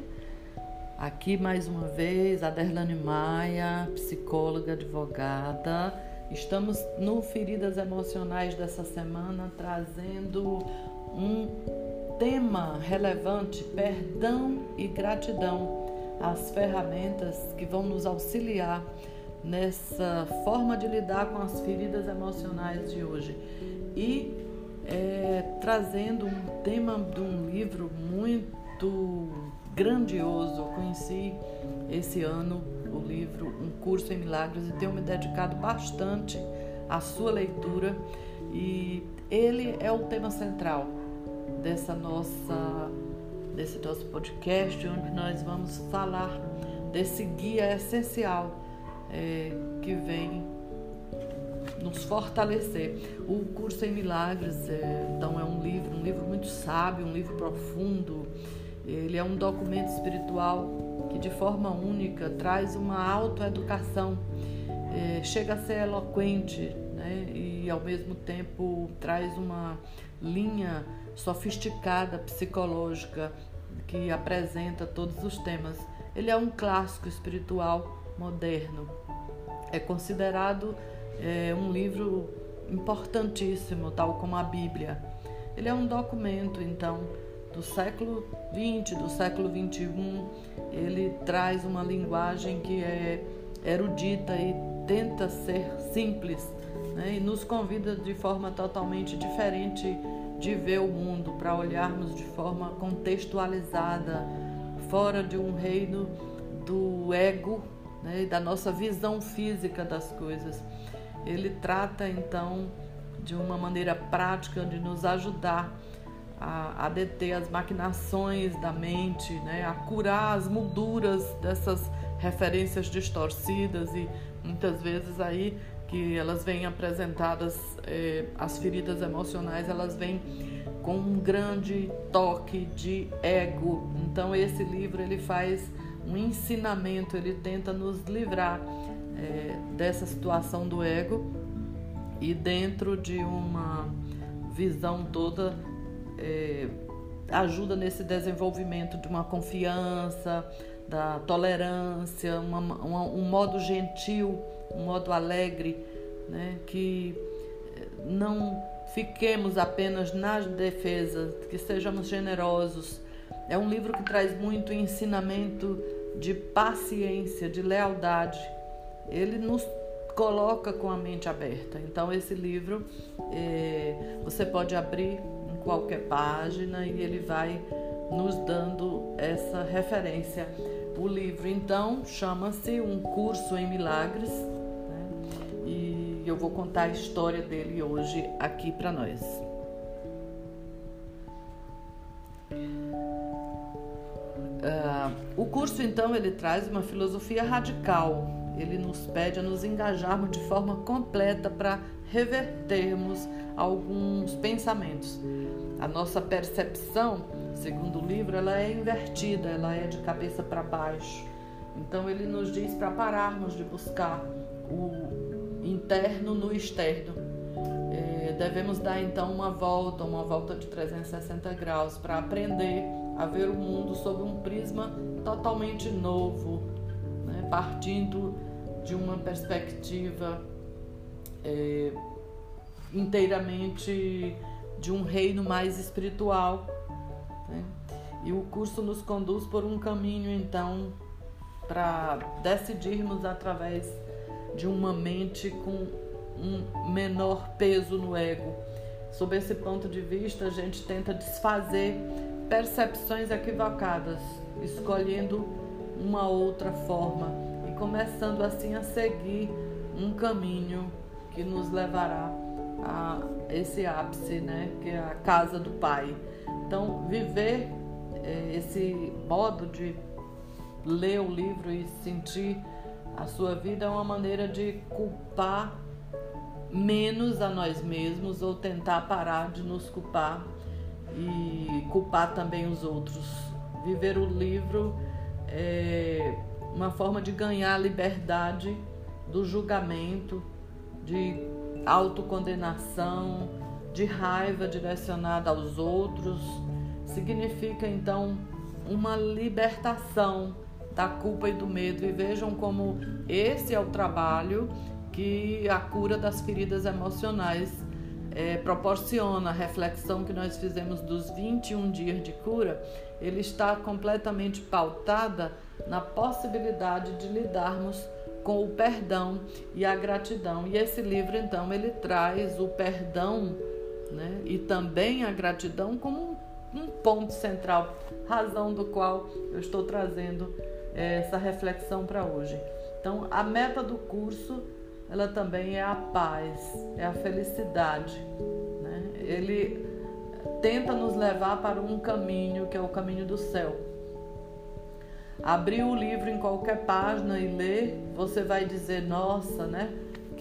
Aqui mais uma vez, a Derlane Maia, psicóloga, advogada. Estamos no Feridas Emocionais dessa semana trazendo um tema relevante: perdão e gratidão. As ferramentas que vão nos auxiliar nessa forma de lidar com as feridas emocionais de hoje. E é, trazendo um tema de um livro muito grandioso. Eu conheci esse ano o livro Um Curso em Milagres e tenho me dedicado bastante à sua leitura e ele é o tema central dessa nossa desse nosso podcast onde nós vamos falar desse guia essencial é, que vem nos fortalecer. O curso em milagres, é, então, é um livro, um livro muito sábio, um livro profundo. Ele é um documento espiritual que, de forma única, traz uma autoeducação. É, chega a ser eloquente né? e, ao mesmo tempo, traz uma linha sofisticada psicológica que apresenta todos os temas. Ele é um clássico espiritual moderno. É considerado é, um livro importantíssimo, tal como a Bíblia. Ele é um documento, então, do século XX, do século XXI. Ele traz uma linguagem que é erudita e tenta ser simples né? e nos convida de forma totalmente diferente de ver o mundo, para olharmos de forma contextualizada, fora de um reino do ego né? e da nossa visão física das coisas. Ele trata então de uma maneira prática de nos ajudar a, a deter as maquinações da mente, né? a curar as molduras dessas referências distorcidas e muitas vezes aí que elas vêm apresentadas, eh, as feridas emocionais, elas vêm com um grande toque de ego. Então esse livro ele faz um ensinamento, ele tenta nos livrar eh, dessa situação do ego e dentro de uma visão toda eh, ajuda nesse desenvolvimento de uma confiança, da tolerância, uma, uma, um modo gentil um modo alegre, né? que eh, não fiquemos apenas nas defesas, que sejamos generosos. É um livro que traz muito ensinamento de paciência, de lealdade. Ele nos coloca com a mente aberta. Então, esse livro é, você pode abrir em qualquer página e ele vai nos dando essa referência. O livro, então, chama-se Um Curso em Milagres e eu vou contar a história dele hoje aqui para nós. Uh, o curso então ele traz uma filosofia radical. Ele nos pede a nos engajarmos de forma completa para revertermos alguns pensamentos. A nossa percepção, segundo o livro, ela é invertida, ela é de cabeça para baixo. Então ele nos diz para pararmos de buscar o interno no externo. É, devemos dar então uma volta, uma volta de 360 graus para aprender a ver o mundo sob um prisma totalmente novo, né? partindo de uma perspectiva é, inteiramente de um reino mais espiritual. Né? E o curso nos conduz por um caminho então para decidirmos através de uma mente com um menor peso no ego. Sob esse ponto de vista, a gente tenta desfazer percepções equivocadas, escolhendo uma outra forma começando assim a seguir um caminho que nos levará a esse ápice, né, que é a casa do Pai. Então, viver é, esse modo de ler o livro e sentir a sua vida é uma maneira de culpar menos a nós mesmos ou tentar parar de nos culpar e culpar também os outros. Viver o livro é uma forma de ganhar a liberdade do julgamento, de autocondenação, de raiva direcionada aos outros. Significa então uma libertação da culpa e do medo e vejam como esse é o trabalho que a cura das feridas emocionais é, proporciona. A reflexão que nós fizemos dos 21 dias de cura, ele está completamente pautada na possibilidade de lidarmos com o perdão e a gratidão. E esse livro, então, ele traz o perdão né, e também a gratidão como um, ponto central, razão do qual eu estou trazendo essa reflexão para hoje. Então, a meta do curso, ela também é a paz, é a felicidade. Né? Ele tenta nos levar para um caminho que é o caminho do céu. Abrir o livro em qualquer página e ler, você vai dizer, nossa, né?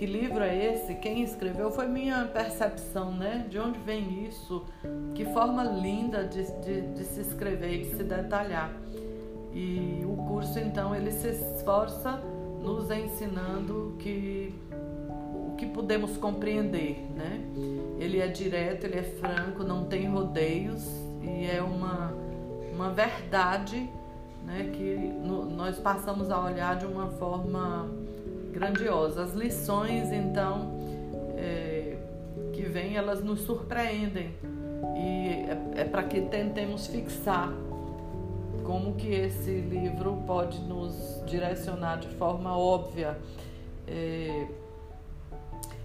que livro é esse, quem escreveu, foi minha percepção, né? De onde vem isso, que forma linda de, de, de se escrever, de se detalhar. E o curso, então, ele se esforça nos ensinando que o que podemos compreender, né? Ele é direto, ele é franco, não tem rodeios e é uma, uma verdade né, que no, nós passamos a olhar de uma forma grandiosa. As lições, então, é, que vêm, elas nos surpreendem e é, é para que tentemos fixar como que esse livro pode nos direcionar de forma óbvia. É,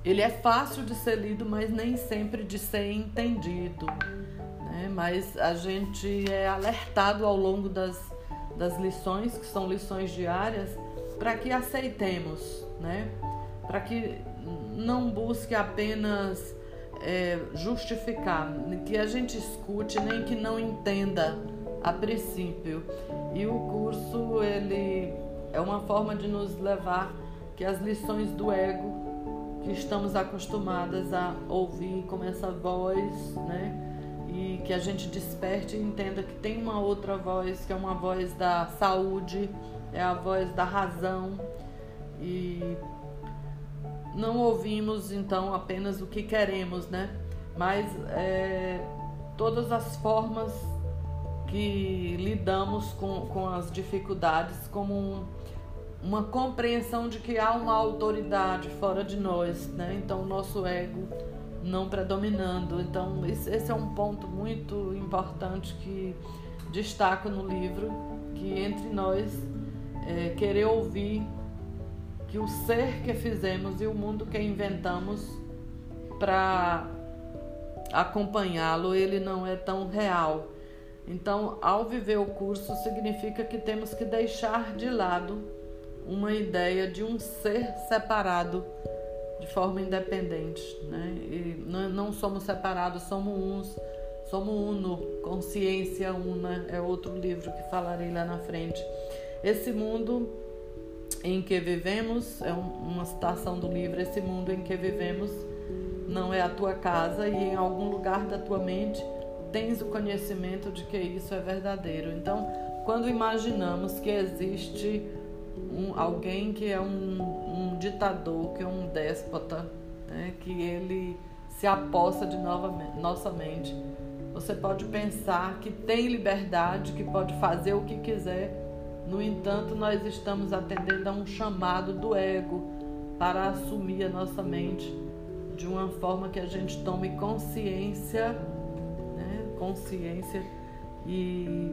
ele é fácil de ser lido, mas nem sempre de ser entendido. Né? Mas a gente é alertado ao longo das, das lições, que são lições diárias, para que aceitemos, né? para que não busque apenas é, justificar, que a gente escute, nem que não entenda a princípio. E o curso ele é uma forma de nos levar que as lições do ego que estamos acostumadas a ouvir como essa voz, né? E que a gente desperte e entenda que tem uma outra voz, que é uma voz da saúde, é a voz da razão. E não ouvimos então apenas o que queremos, né? Mas é, todas as formas que lidamos com, com as dificuldades como um, uma compreensão de que há uma autoridade fora de nós, né? Então nosso ego não predominando. Então esse é um ponto muito importante que destaco no livro, que entre nós é, querer ouvir que o ser que fizemos e o mundo que inventamos para acompanhá-lo, ele não é tão real. Então, ao viver o curso, significa que temos que deixar de lado uma ideia de um ser separado de forma independente, né? E não somos separados, somos uns, somos uno, consciência una é outro livro que falarei lá na frente. Esse mundo em que vivemos é uma citação do livro. Esse mundo em que vivemos não é a tua casa e em algum lugar da tua mente tens o conhecimento de que isso é verdadeiro. Então, quando imaginamos que existe um, alguém que é um, ditador, que é um déspota, né? que ele se aposta de nova, nossa mente. Você pode pensar que tem liberdade, que pode fazer o que quiser. No entanto, nós estamos atendendo a um chamado do ego para assumir a nossa mente de uma forma que a gente tome consciência, né? consciência e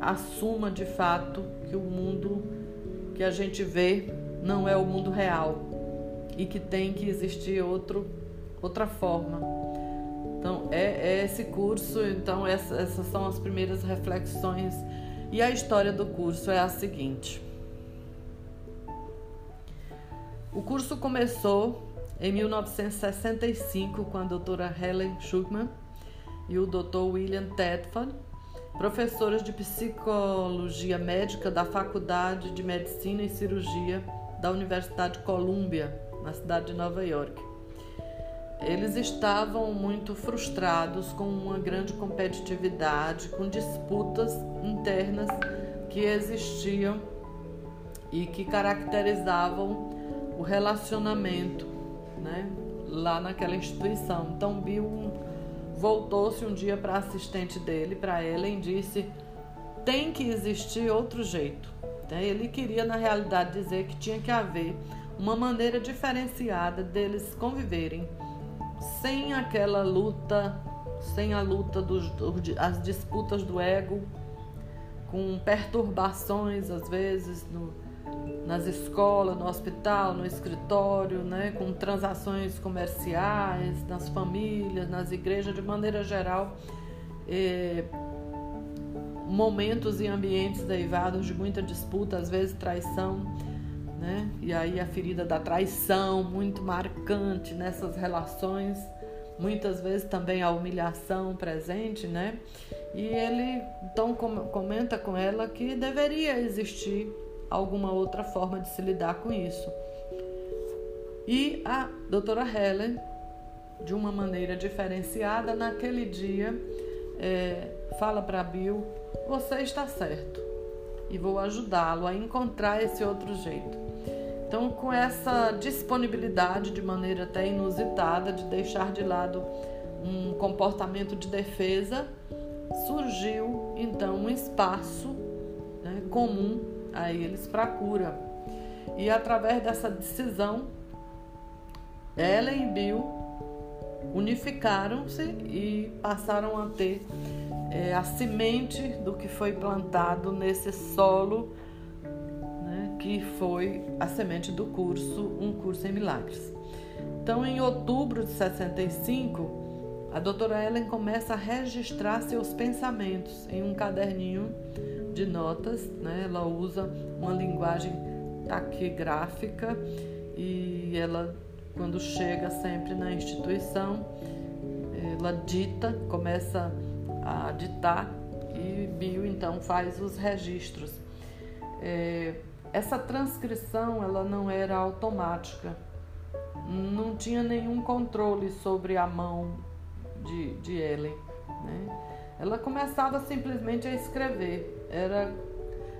assuma de fato que o mundo que a gente vê não é o mundo real e que tem que existir outro, outra forma. Então, é, é esse curso, então essa, essas são as primeiras reflexões. E a história do curso é a seguinte. O curso começou em 1965 com a doutora Helen Schuckman e o doutor William Tedford professoras de psicologia médica da Faculdade de Medicina e Cirurgia da Universidade de Columbia, na cidade de Nova York. Eles estavam muito frustrados com uma grande competitividade, com disputas internas que existiam e que caracterizavam o relacionamento né, lá naquela instituição. Então, Bill voltou-se um dia para a assistente dele, para Ellen, e disse: tem que existir outro jeito. Ele queria, na realidade, dizer que tinha que haver uma maneira diferenciada deles conviverem sem aquela luta, sem a luta dos, as disputas do ego, com perturbações às vezes no, nas escolas, no hospital, no escritório, né, com transações comerciais, nas famílias, nas igrejas, de maneira geral, é, momentos e ambientes derivados de muita disputa, às vezes traição, né? E aí a ferida da traição, muito marcante nessas relações, muitas vezes também a humilhação presente, né? E ele então comenta com ela que deveria existir alguma outra forma de se lidar com isso. E a doutora Helen, de uma maneira diferenciada, naquele dia, é, fala para Bill: Você está certo e vou ajudá-lo a encontrar esse outro jeito. Então, com essa disponibilidade de maneira até inusitada de deixar de lado um comportamento de defesa, surgiu então um espaço né, comum a eles para cura. E através dessa decisão, Ellen e Bill unificaram-se e passaram a ter é, a semente do que foi plantado nesse solo, né, que foi a semente do curso Um Curso em Milagres. Então, em outubro de 65, a doutora Ellen começa a registrar seus pensamentos em um caderninho de notas. Né? Ela usa uma linguagem taquigráfica e ela, quando chega sempre na instituição, ela dita, começa a ditar e Bill então faz os registros. É, essa transcrição ela não era automática, não tinha nenhum controle sobre a mão de, de Ellen. Né? Ela começava simplesmente a escrever, era,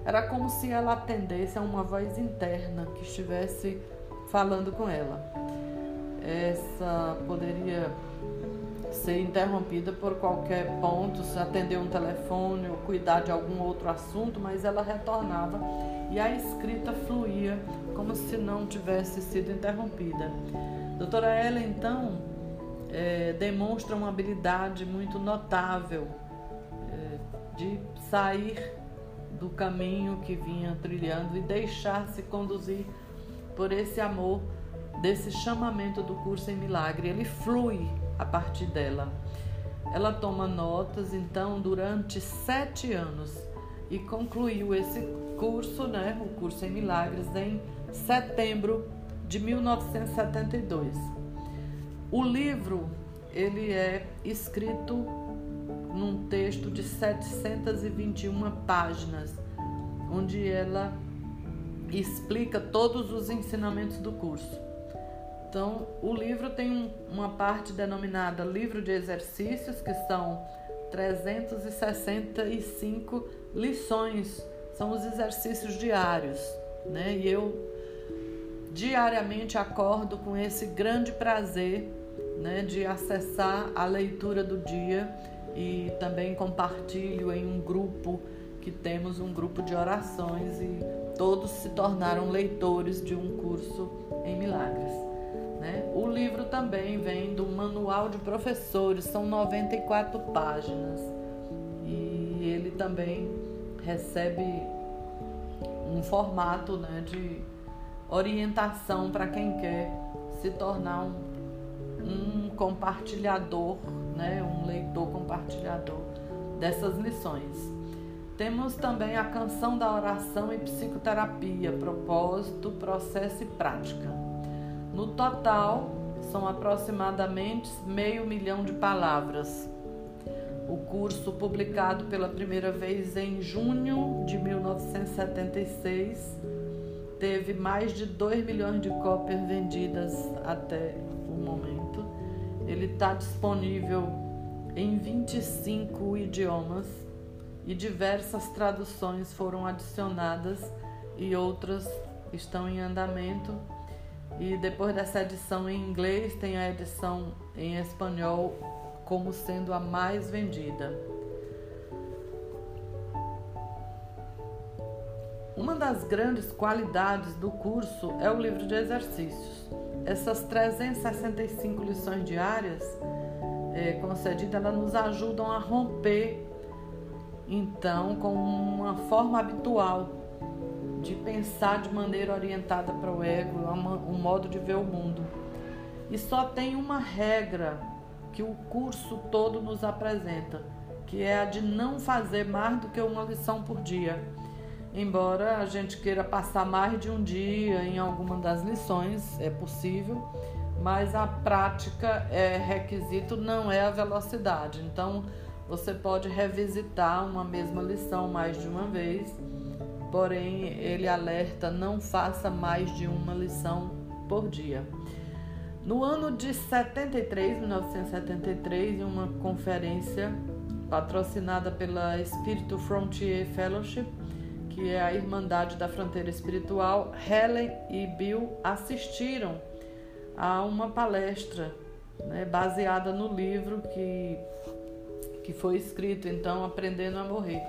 era como se ela atendesse a uma voz interna que estivesse falando com ela. Essa poderia ser interrompida por qualquer ponto, se atender um telefone ou cuidar de algum outro assunto, mas ela retornava e a escrita fluía como se não tivesse sido interrompida. Doutora Ela, então, é, demonstra uma habilidade muito notável é, de sair do caminho que vinha trilhando e deixar-se conduzir por esse amor, desse chamamento do curso em milagre. Ele flui a partir dela. Ela toma notas, então, durante sete anos e concluiu esse curso, né, o curso em Milagres, em setembro de 1972. O livro ele é escrito num texto de 721 páginas, onde ela explica todos os ensinamentos do curso. Então, o livro tem um, uma parte denominada livro de exercícios, que são 365 lições, são os exercícios diários, né? E eu diariamente acordo com esse grande prazer, né, de acessar a leitura do dia e também compartilho em um grupo que temos um grupo de orações e todos se tornaram leitores de um curso em milagres. Né? O livro também vem do Manual de Professores, são 94 páginas. E ele também recebe um formato né, de orientação para quem quer se tornar um, um compartilhador, né, um leitor compartilhador dessas lições. Temos também a canção da oração e psicoterapia, propósito, processo e prática. No total, são aproximadamente meio milhão de palavras. O curso, publicado pela primeira vez em junho de 1976, teve mais de 2 milhões de cópias vendidas até o momento. Ele está disponível em 25 idiomas e diversas traduções foram adicionadas e outras estão em andamento e depois dessa edição em inglês, tem a edição em espanhol como sendo a mais vendida. Uma das grandes qualidades do curso é o livro de exercícios. Essas 365 lições diárias é, concedidas, elas nos ajudam a romper, então, com uma forma habitual de pensar de maneira orientada para o ego, um modo de ver o mundo. E só tem uma regra que o curso todo nos apresenta, que é a de não fazer mais do que uma lição por dia. Embora a gente queira passar mais de um dia em alguma das lições, é possível, mas a prática é requisito, não é a velocidade. Então, você pode revisitar uma mesma lição mais de uma vez porém ele alerta: não faça mais de uma lição por dia. No ano de 73, 1973, em uma conferência patrocinada pela Espírito Frontier Fellowship, que é a Irmandade da Fronteira Espiritual, Helen e Bill assistiram a uma palestra né, baseada no livro que, que foi escrito, então, Aprendendo a Morrer,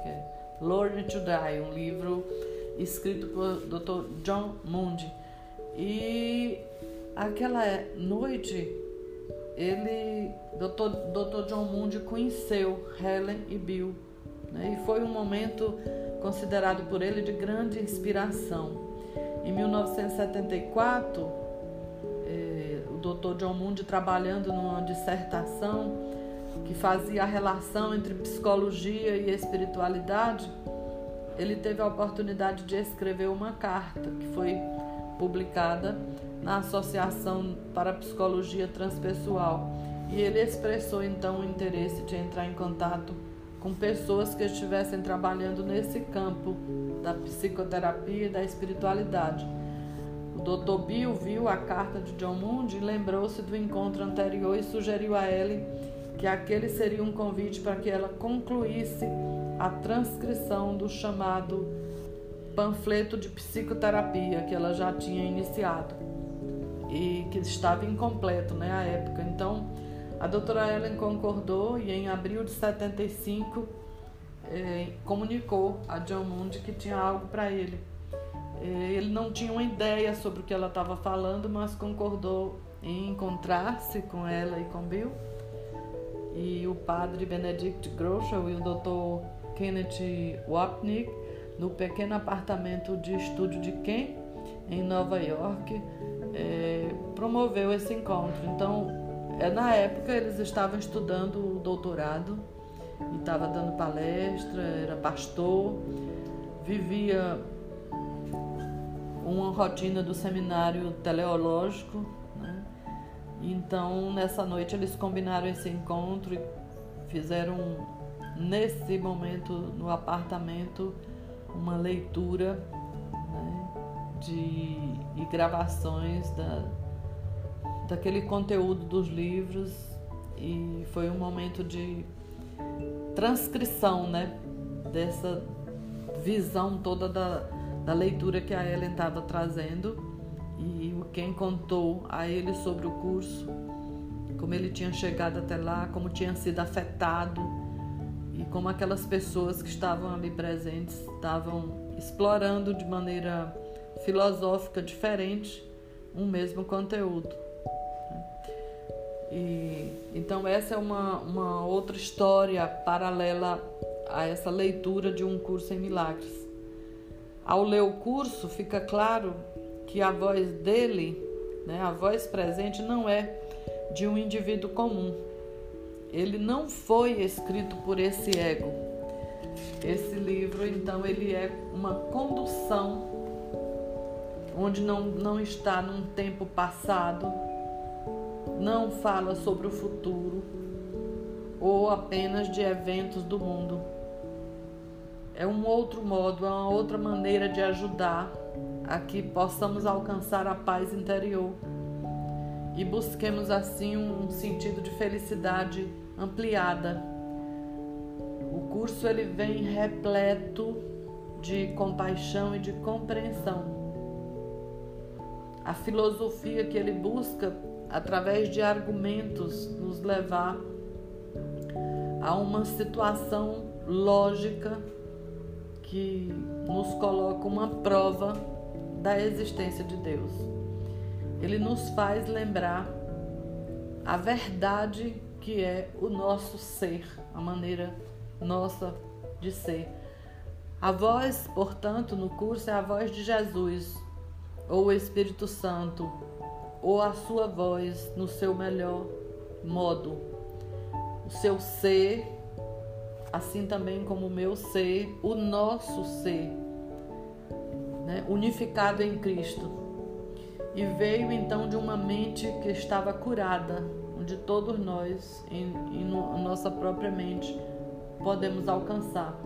Learning to Die, um livro escrito por Dr. John Mundy. E aquela noite, ele, Dr. Dr. John Mundy conheceu Helen e Bill. Né, e foi um momento considerado por ele de grande inspiração. Em 1974, eh, o Dr. John Mundy trabalhando numa dissertação que fazia a relação entre psicologia e espiritualidade, ele teve a oportunidade de escrever uma carta que foi publicada na Associação para Psicologia Transpessoal. E ele expressou então o interesse de entrar em contato com pessoas que estivessem trabalhando nesse campo da psicoterapia e da espiritualidade. O Dr. Bill viu a carta de John Moody e lembrou-se do encontro anterior e sugeriu a Ellen que aquele seria um convite para que ela concluísse a transcrição do chamado panfleto de psicoterapia que ela já tinha iniciado e que estava incompleto né, à época. Então, a doutora Ellen concordou e em abril de 75 eh, comunicou a John Moody que tinha algo para ele. Eh, ele não tinha uma ideia sobre o que ela estava falando, mas concordou em encontrar-se com ela e com Bill e o padre Benedict Groschel e o Dr. Kenneth Wapnick no pequeno apartamento de estúdio de Ken, em Nova York, é, promoveu esse encontro. Então, é, na época, eles estavam estudando o doutorado e estava dando palestra, era pastor, vivia uma rotina do seminário teleológico então, nessa noite, eles combinaram esse encontro e fizeram, nesse momento, no apartamento, uma leitura né, de, e gravações da, daquele conteúdo dos livros. E foi um momento de transcrição né, dessa visão toda da, da leitura que a Ellen estava trazendo e quem contou a ele sobre o curso, como ele tinha chegado até lá, como tinha sido afetado e como aquelas pessoas que estavam ali presentes estavam explorando de maneira filosófica diferente um mesmo conteúdo. E, então essa é uma, uma outra história paralela a essa leitura de um curso em milagres. Ao ler o curso, fica claro que a voz dele, né, a voz presente, não é de um indivíduo comum. Ele não foi escrito por esse ego. Esse livro, então, ele é uma condução onde não, não está num tempo passado, não fala sobre o futuro ou apenas de eventos do mundo. É um outro modo, é uma outra maneira de ajudar a que possamos alcançar a paz interior e busquemos assim um sentido de felicidade ampliada. O curso ele vem repleto de compaixão e de compreensão. A filosofia que ele busca através de argumentos nos levar a uma situação lógica que nos coloca uma prova da existência de Deus. Ele nos faz lembrar a verdade que é o nosso ser, a maneira nossa de ser. A voz, portanto, no curso é a voz de Jesus, ou o Espírito Santo, ou a sua voz no seu melhor modo. O seu ser, assim também como o meu ser, o nosso ser né, unificado em Cristo. E veio então de uma mente que estava curada, onde todos nós, em, em no, nossa própria mente, podemos alcançar.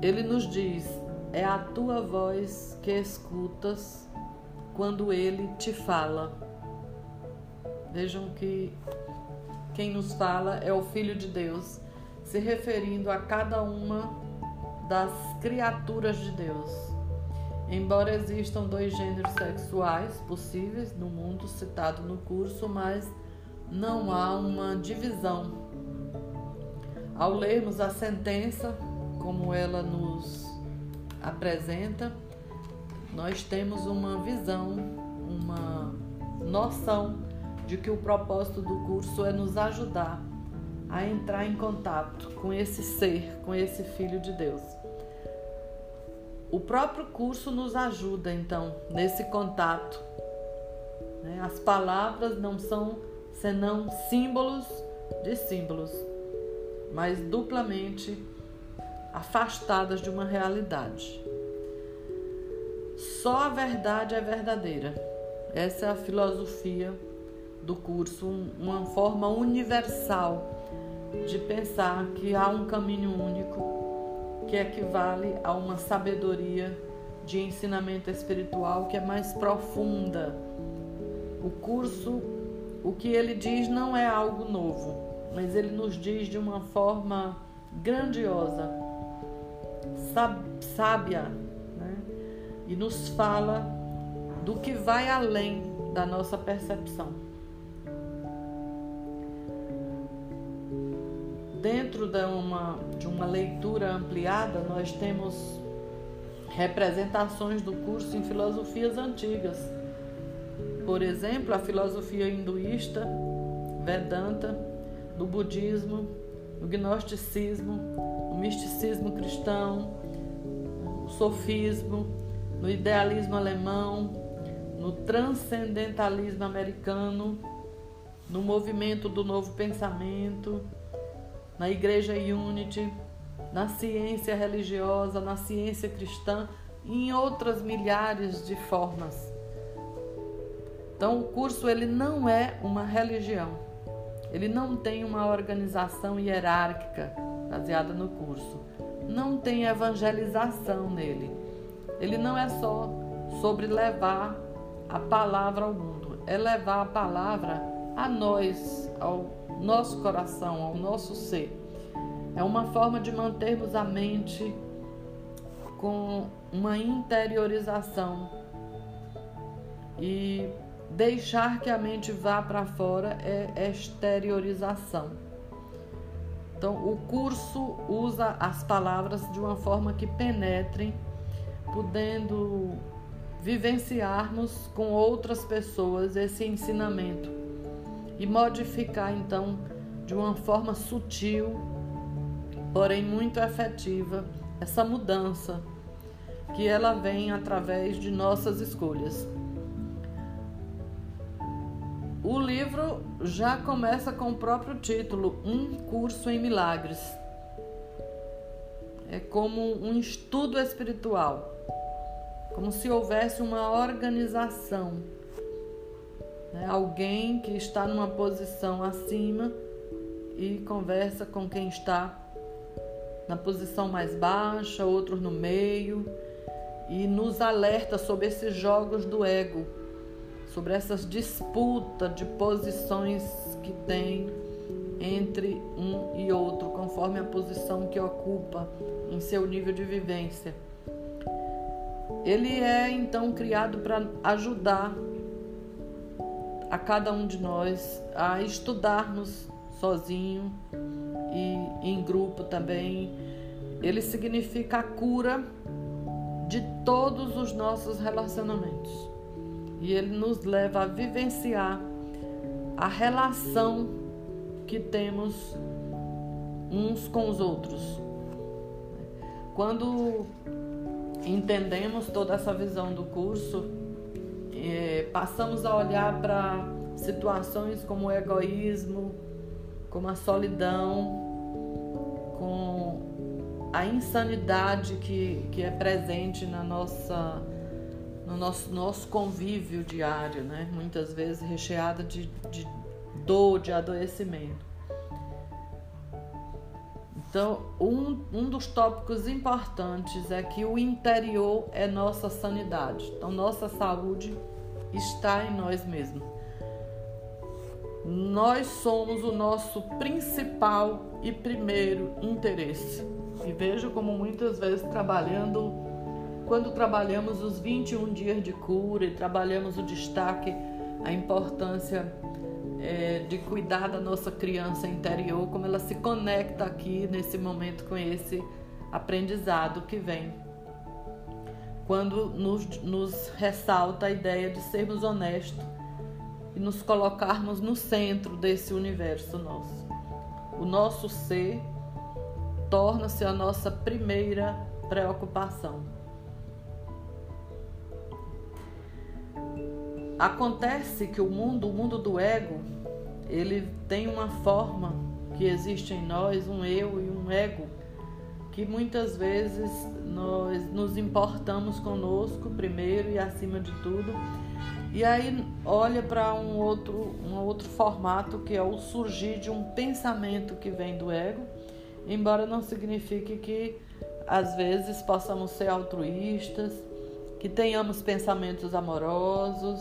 Ele nos diz: é a tua voz que escutas quando ele te fala. Vejam que quem nos fala é o Filho de Deus, se referindo a cada uma das criaturas de Deus. Embora existam dois gêneros sexuais possíveis no mundo citado no curso, mas não há uma divisão. Ao lermos a sentença, como ela nos apresenta, nós temos uma visão, uma noção de que o propósito do curso é nos ajudar a entrar em contato com esse ser, com esse Filho de Deus. O próprio curso nos ajuda, então, nesse contato. Né? As palavras não são senão símbolos de símbolos, mas duplamente afastadas de uma realidade. Só a verdade é verdadeira. Essa é a filosofia do curso, uma forma universal de pensar que há um caminho único que equivale a uma sabedoria de ensinamento espiritual que é mais profunda. O curso, o que ele diz não é algo novo, mas ele nos diz de uma forma grandiosa, sábia, né? e nos fala do que vai além da nossa percepção. Dentro de uma, de uma leitura ampliada, nós temos representações do curso em filosofias antigas. Por exemplo, a filosofia hinduísta, Vedanta, no budismo, no gnosticismo, no misticismo cristão, no sofismo, no idealismo alemão, no transcendentalismo americano, no movimento do novo pensamento, na Igreja Unity, na ciência religiosa, na ciência cristã e em outras milhares de formas. Então, o curso ele não é uma religião. Ele não tem uma organização hierárquica baseada no curso. Não tem evangelização nele. Ele não é só sobre levar a palavra ao mundo, é levar a palavra a nós, ao nosso coração, ao nosso ser. É uma forma de mantermos a mente com uma interiorização e deixar que a mente vá para fora é exteriorização. Então, o curso usa as palavras de uma forma que penetrem, podendo vivenciarmos com outras pessoas esse ensinamento e modificar então de uma forma sutil, porém muito efetiva, essa mudança que ela vem através de nossas escolhas. O livro já começa com o próprio título, Um Curso em Milagres. É como um estudo espiritual, como se houvesse uma organização né? Alguém que está numa posição acima e conversa com quem está na posição mais baixa, outros no meio, e nos alerta sobre esses jogos do ego, sobre essas disputas de posições que tem entre um e outro, conforme a posição que ocupa em seu nível de vivência. Ele é então criado para ajudar a cada um de nós a estudarmos sozinho e em grupo também. Ele significa a cura de todos os nossos relacionamentos. E ele nos leva a vivenciar a relação que temos uns com os outros. Quando entendemos toda essa visão do curso, é, passamos a olhar para situações como o egoísmo, como a solidão, com a insanidade que, que é presente na nossa, no nosso, nosso convívio diário, né? muitas vezes recheada de, de dor, de adoecimento. Então, um, um dos tópicos importantes é que o interior é nossa sanidade. Então, nossa saúde está em nós mesmos. Nós somos o nosso principal e primeiro interesse. E vejo como muitas vezes trabalhando, quando trabalhamos os 21 dias de cura e trabalhamos o destaque, a importância é, de cuidar da nossa criança interior, como ela se conecta aqui nesse momento com esse aprendizado que vem. Quando nos, nos ressalta a ideia de sermos honestos e nos colocarmos no centro desse universo nosso. O nosso ser torna-se a nossa primeira preocupação. Acontece que o mundo, o mundo do ego, ele tem uma forma que existe em nós, um eu e um ego, que muitas vezes nós nos importamos conosco primeiro e acima de tudo. E aí olha para um outro, um outro formato que é o surgir de um pensamento que vem do ego, embora não signifique que às vezes possamos ser altruístas, que tenhamos pensamentos amorosos,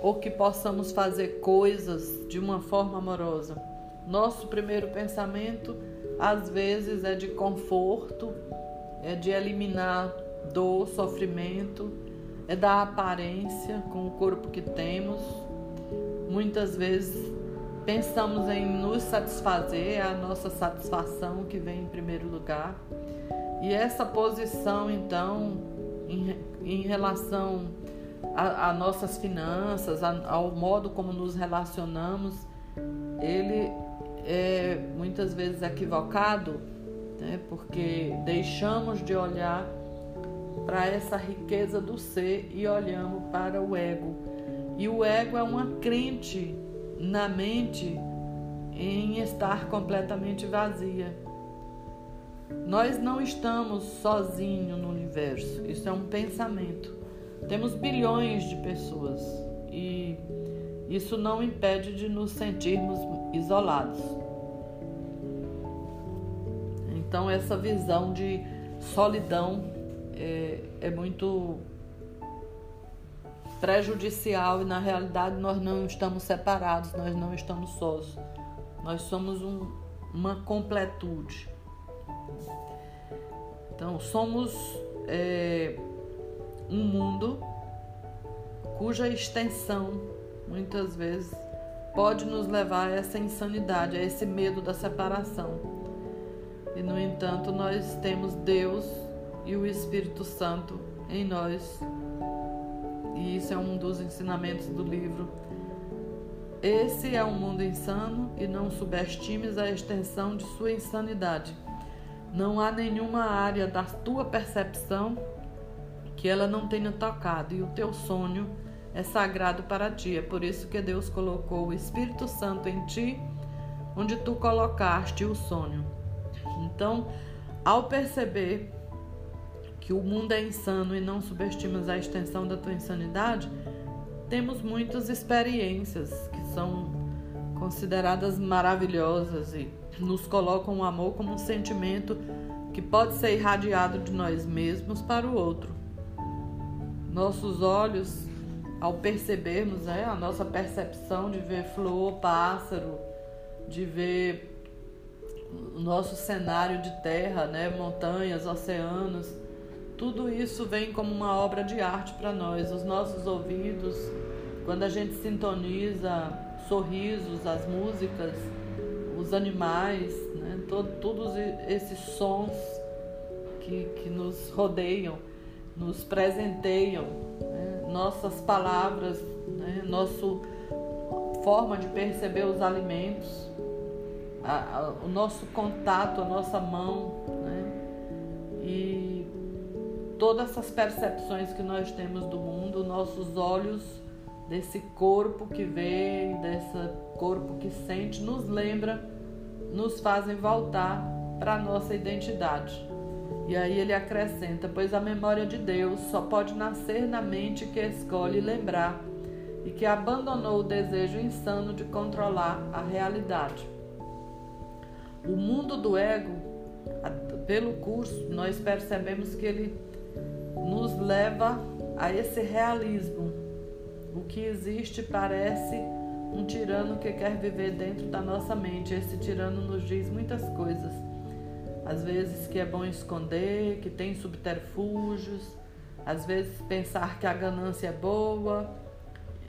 ou que possamos fazer coisas de uma forma amorosa. Nosso primeiro pensamento, às vezes, é de conforto, é de eliminar dor, sofrimento, é da aparência com o corpo que temos. Muitas vezes pensamos em nos satisfazer, é a nossa satisfação que vem em primeiro lugar. E essa posição, então, em, em relação a, nossas finanças, a, ao modo como nos relacionamos, ele é muitas vezes equivocado, né? porque deixamos de olhar para essa riqueza do ser e olhamos para o ego. E o ego é uma crente na mente em estar completamente vazia. Nós não estamos sozinhos no universo, isso é um pensamento. Temos bilhões de pessoas e isso não impede de nos sentirmos isolados. Então, essa visão de solidão é, é muito prejudicial e na realidade nós não estamos separados, nós não estamos sós. Nós somos um, uma completude. Então, somos é, um mundo cuja extensão muitas vezes pode nos levar a essa insanidade, a esse medo da separação. E no entanto, nós temos Deus e o Espírito Santo em nós. E isso é um dos ensinamentos do livro. Esse é um mundo insano e não subestimes a extensão de sua insanidade. Não há nenhuma área da tua percepção que ela não tenha tocado, e o teu sonho é sagrado para ti. É por isso que Deus colocou o Espírito Santo em ti, onde tu colocaste o sonho. Então, ao perceber que o mundo é insano e não subestimas a extensão da tua insanidade, temos muitas experiências que são consideradas maravilhosas e nos colocam o amor como um sentimento que pode ser irradiado de nós mesmos para o outro. Nossos olhos, ao percebermos né, a nossa percepção de ver flor, pássaro, de ver o nosso cenário de terra, né, montanhas, oceanos, tudo isso vem como uma obra de arte para nós. Os nossos ouvidos, quando a gente sintoniza sorrisos, as músicas, os animais, né, todo, todos esses sons que, que nos rodeiam nos presenteiam? Nossas palavras, né? nossa forma de perceber os alimentos, a, a, o nosso contato, a nossa mão, né? e todas essas percepções que nós temos do mundo, nossos olhos desse corpo que vê, desse corpo que sente, nos lembra, nos fazem voltar para a nossa identidade. E aí ele acrescenta: Pois a memória de Deus só pode nascer na mente que escolhe lembrar e que abandonou o desejo insano de controlar a realidade. O mundo do ego, pelo curso, nós percebemos que ele nos leva a esse realismo, O que existe parece um tirano que quer viver dentro da nossa mente. Esse tirano nos diz muitas coisas. Às vezes que é bom esconder, que tem subterfúgios, às vezes pensar que a ganância é boa,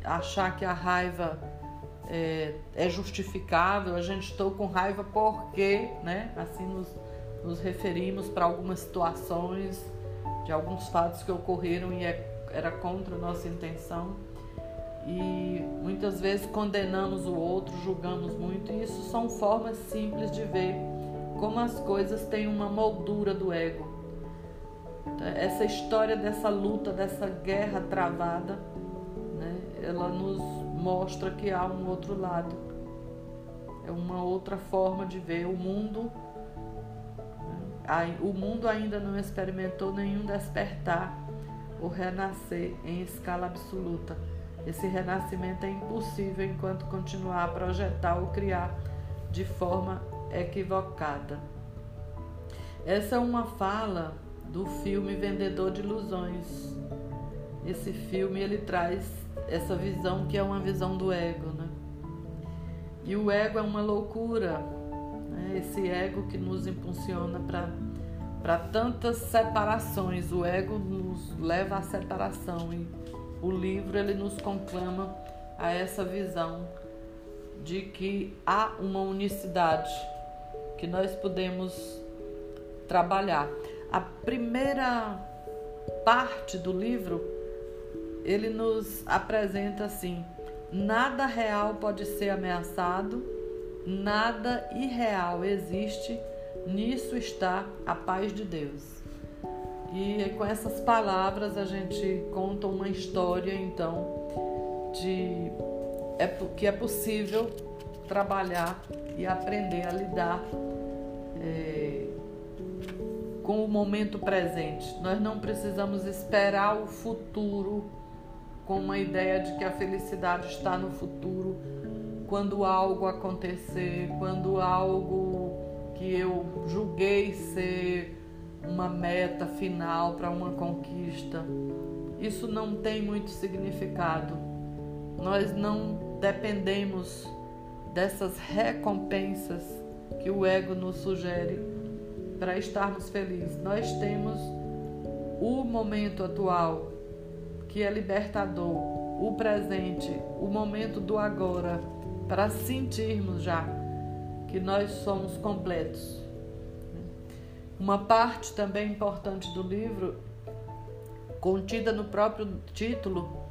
achar que a raiva é, é justificável, a gente estou com raiva porque, né? Assim nos, nos referimos para algumas situações de alguns fatos que ocorreram e é, era contra a nossa intenção. E muitas vezes condenamos o outro, julgamos muito, e isso são formas simples de ver como as coisas têm uma moldura do ego. Essa história dessa luta, dessa guerra travada, né, ela nos mostra que há um outro lado. É uma outra forma de ver o mundo. O mundo ainda não experimentou nenhum despertar ou renascer em escala absoluta. Esse renascimento é impossível enquanto continuar a projetar ou criar de forma equivocada. Essa é uma fala do filme Vendedor de Ilusões. Esse filme ele traz essa visão que é uma visão do ego, né? E o ego é uma loucura, né? esse ego que nos impulsiona para tantas separações. O ego nos leva à separação e o livro ele nos conclama a essa visão de que há uma unicidade que nós podemos trabalhar. A primeira parte do livro ele nos apresenta assim: nada real pode ser ameaçado, nada irreal existe, nisso está a paz de Deus. E com essas palavras a gente conta uma história então de é, que é possível trabalhar e aprender a lidar é, com o momento presente. Nós não precisamos esperar o futuro com uma ideia de que a felicidade está no futuro, quando algo acontecer, quando algo que eu julguei ser uma meta final para uma conquista. Isso não tem muito significado. Nós não dependemos dessas recompensas que o ego nos sugere para estarmos felizes. Nós temos o momento atual, que é libertador, o presente, o momento do agora, para sentirmos já que nós somos completos. Uma parte também importante do livro, contida no próprio título,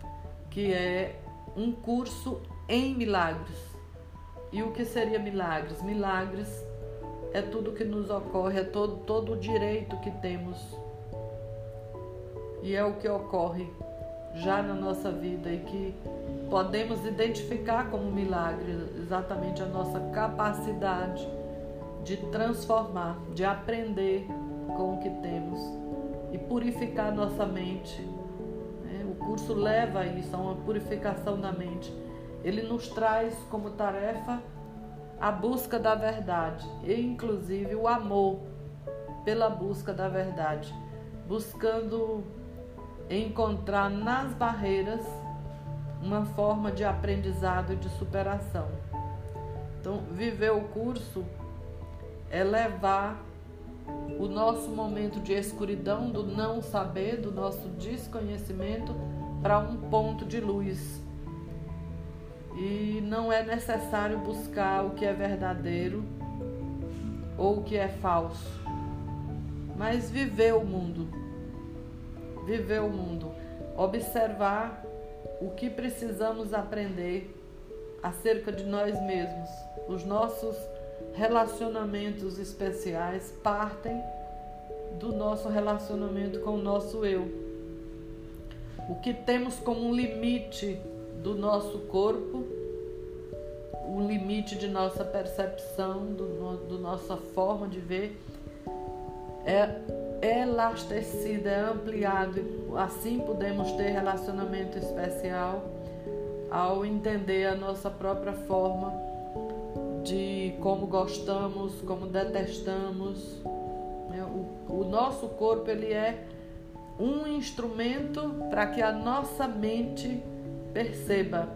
que é um curso em milagres. E o que seria milagres? Milagres é tudo que nos ocorre, é todo, todo o direito que temos. E é o que ocorre já na nossa vida e que podemos identificar como milagre exatamente a nossa capacidade de transformar, de aprender com o que temos e purificar nossa mente. Né? O curso leva a isso, a uma purificação da mente. Ele nos traz como tarefa a busca da verdade e, inclusive, o amor pela busca da verdade, buscando encontrar nas barreiras uma forma de aprendizado e de superação. Então, viver o curso é levar o nosso momento de escuridão, do não saber, do nosso desconhecimento, para um ponto de luz. E não é necessário buscar o que é verdadeiro ou o que é falso, mas viver o mundo. Viver o mundo. Observar o que precisamos aprender acerca de nós mesmos, os nossos relacionamentos especiais partem do nosso relacionamento com o nosso eu. O que temos como limite do nosso corpo, o limite de nossa percepção, do, do nossa forma de ver, é elastecido, é ampliado. Assim podemos ter relacionamento especial ao entender a nossa própria forma de como gostamos, como detestamos. Né? O, o nosso corpo ele é um instrumento para que a nossa mente perceba.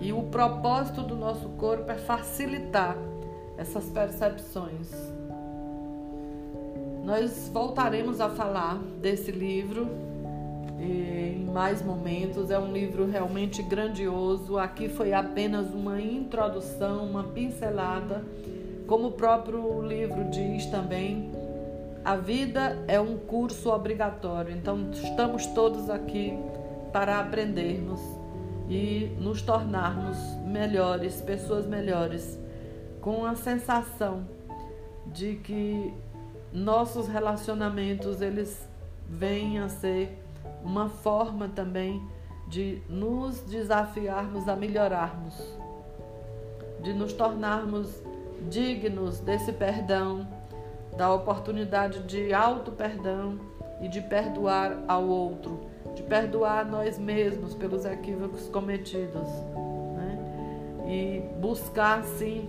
E o propósito do nosso corpo é facilitar essas percepções. Nós voltaremos a falar desse livro em mais momentos. É um livro realmente grandioso. Aqui foi apenas uma introdução, uma pincelada. Como o próprio livro diz também, a vida é um curso obrigatório. Então, estamos todos aqui para aprendermos e nos tornarmos melhores, pessoas melhores, com a sensação de que nossos relacionamentos eles vêm a ser uma forma também de nos desafiarmos a melhorarmos, de nos tornarmos dignos desse perdão, da oportunidade de auto-perdão e de perdoar ao outro, de perdoar nós mesmos pelos equívocos cometidos. Né? E buscar, sim,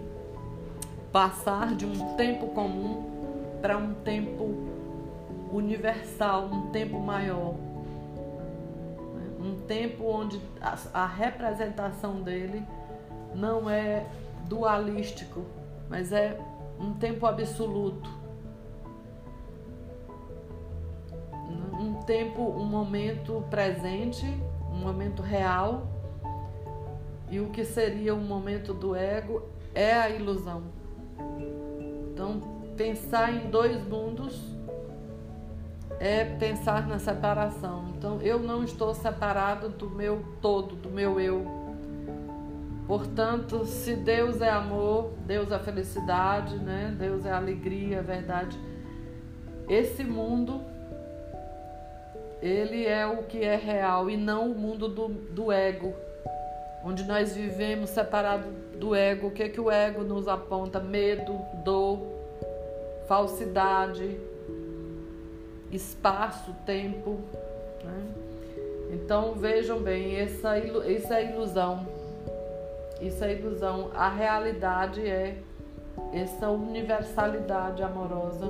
passar de um tempo comum para um tempo universal, um tempo maior um tempo onde a, a representação dele não é dualístico, mas é um tempo absoluto. Tempo, um momento presente, um momento real, e o que seria um momento do ego é a ilusão. Então, pensar em dois mundos é pensar na separação. Então, eu não estou separado do meu todo, do meu eu. Portanto, se Deus é amor, Deus é felicidade, né? Deus é alegria, é verdade. Esse mundo, ele é o que é real e não o mundo do, do ego, onde nós vivemos separado do ego. O que é que o ego nos aponta? Medo, dor, falsidade, espaço, tempo. Né? Então vejam bem, essa, isso é ilusão. Isso é ilusão. A realidade é essa universalidade amorosa.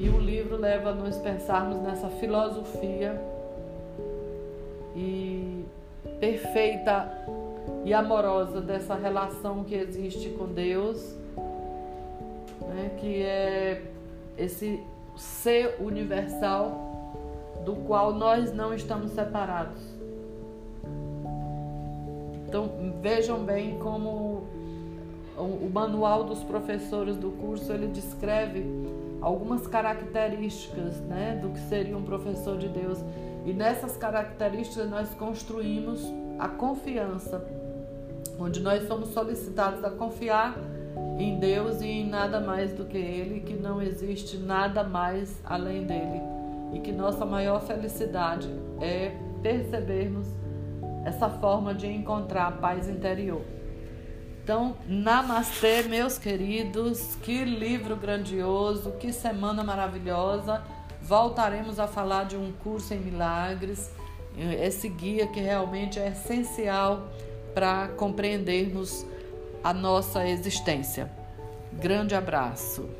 E o livro leva a nos pensarmos nessa filosofia e perfeita e amorosa dessa relação que existe com Deus, né, que é esse ser universal do qual nós não estamos separados. Então vejam bem como o manual dos professores do curso ele descreve algumas características né, do que seria um professor de Deus. E nessas características nós construímos a confiança, onde nós somos solicitados a confiar em Deus e em nada mais do que Ele, que não existe nada mais além dele e que nossa maior felicidade é percebermos essa forma de encontrar paz interior. Então, namastê, meus queridos, que livro grandioso, que semana maravilhosa. Voltaremos a falar de um curso em milagres, esse guia que realmente é essencial para compreendermos a nossa existência. Grande abraço.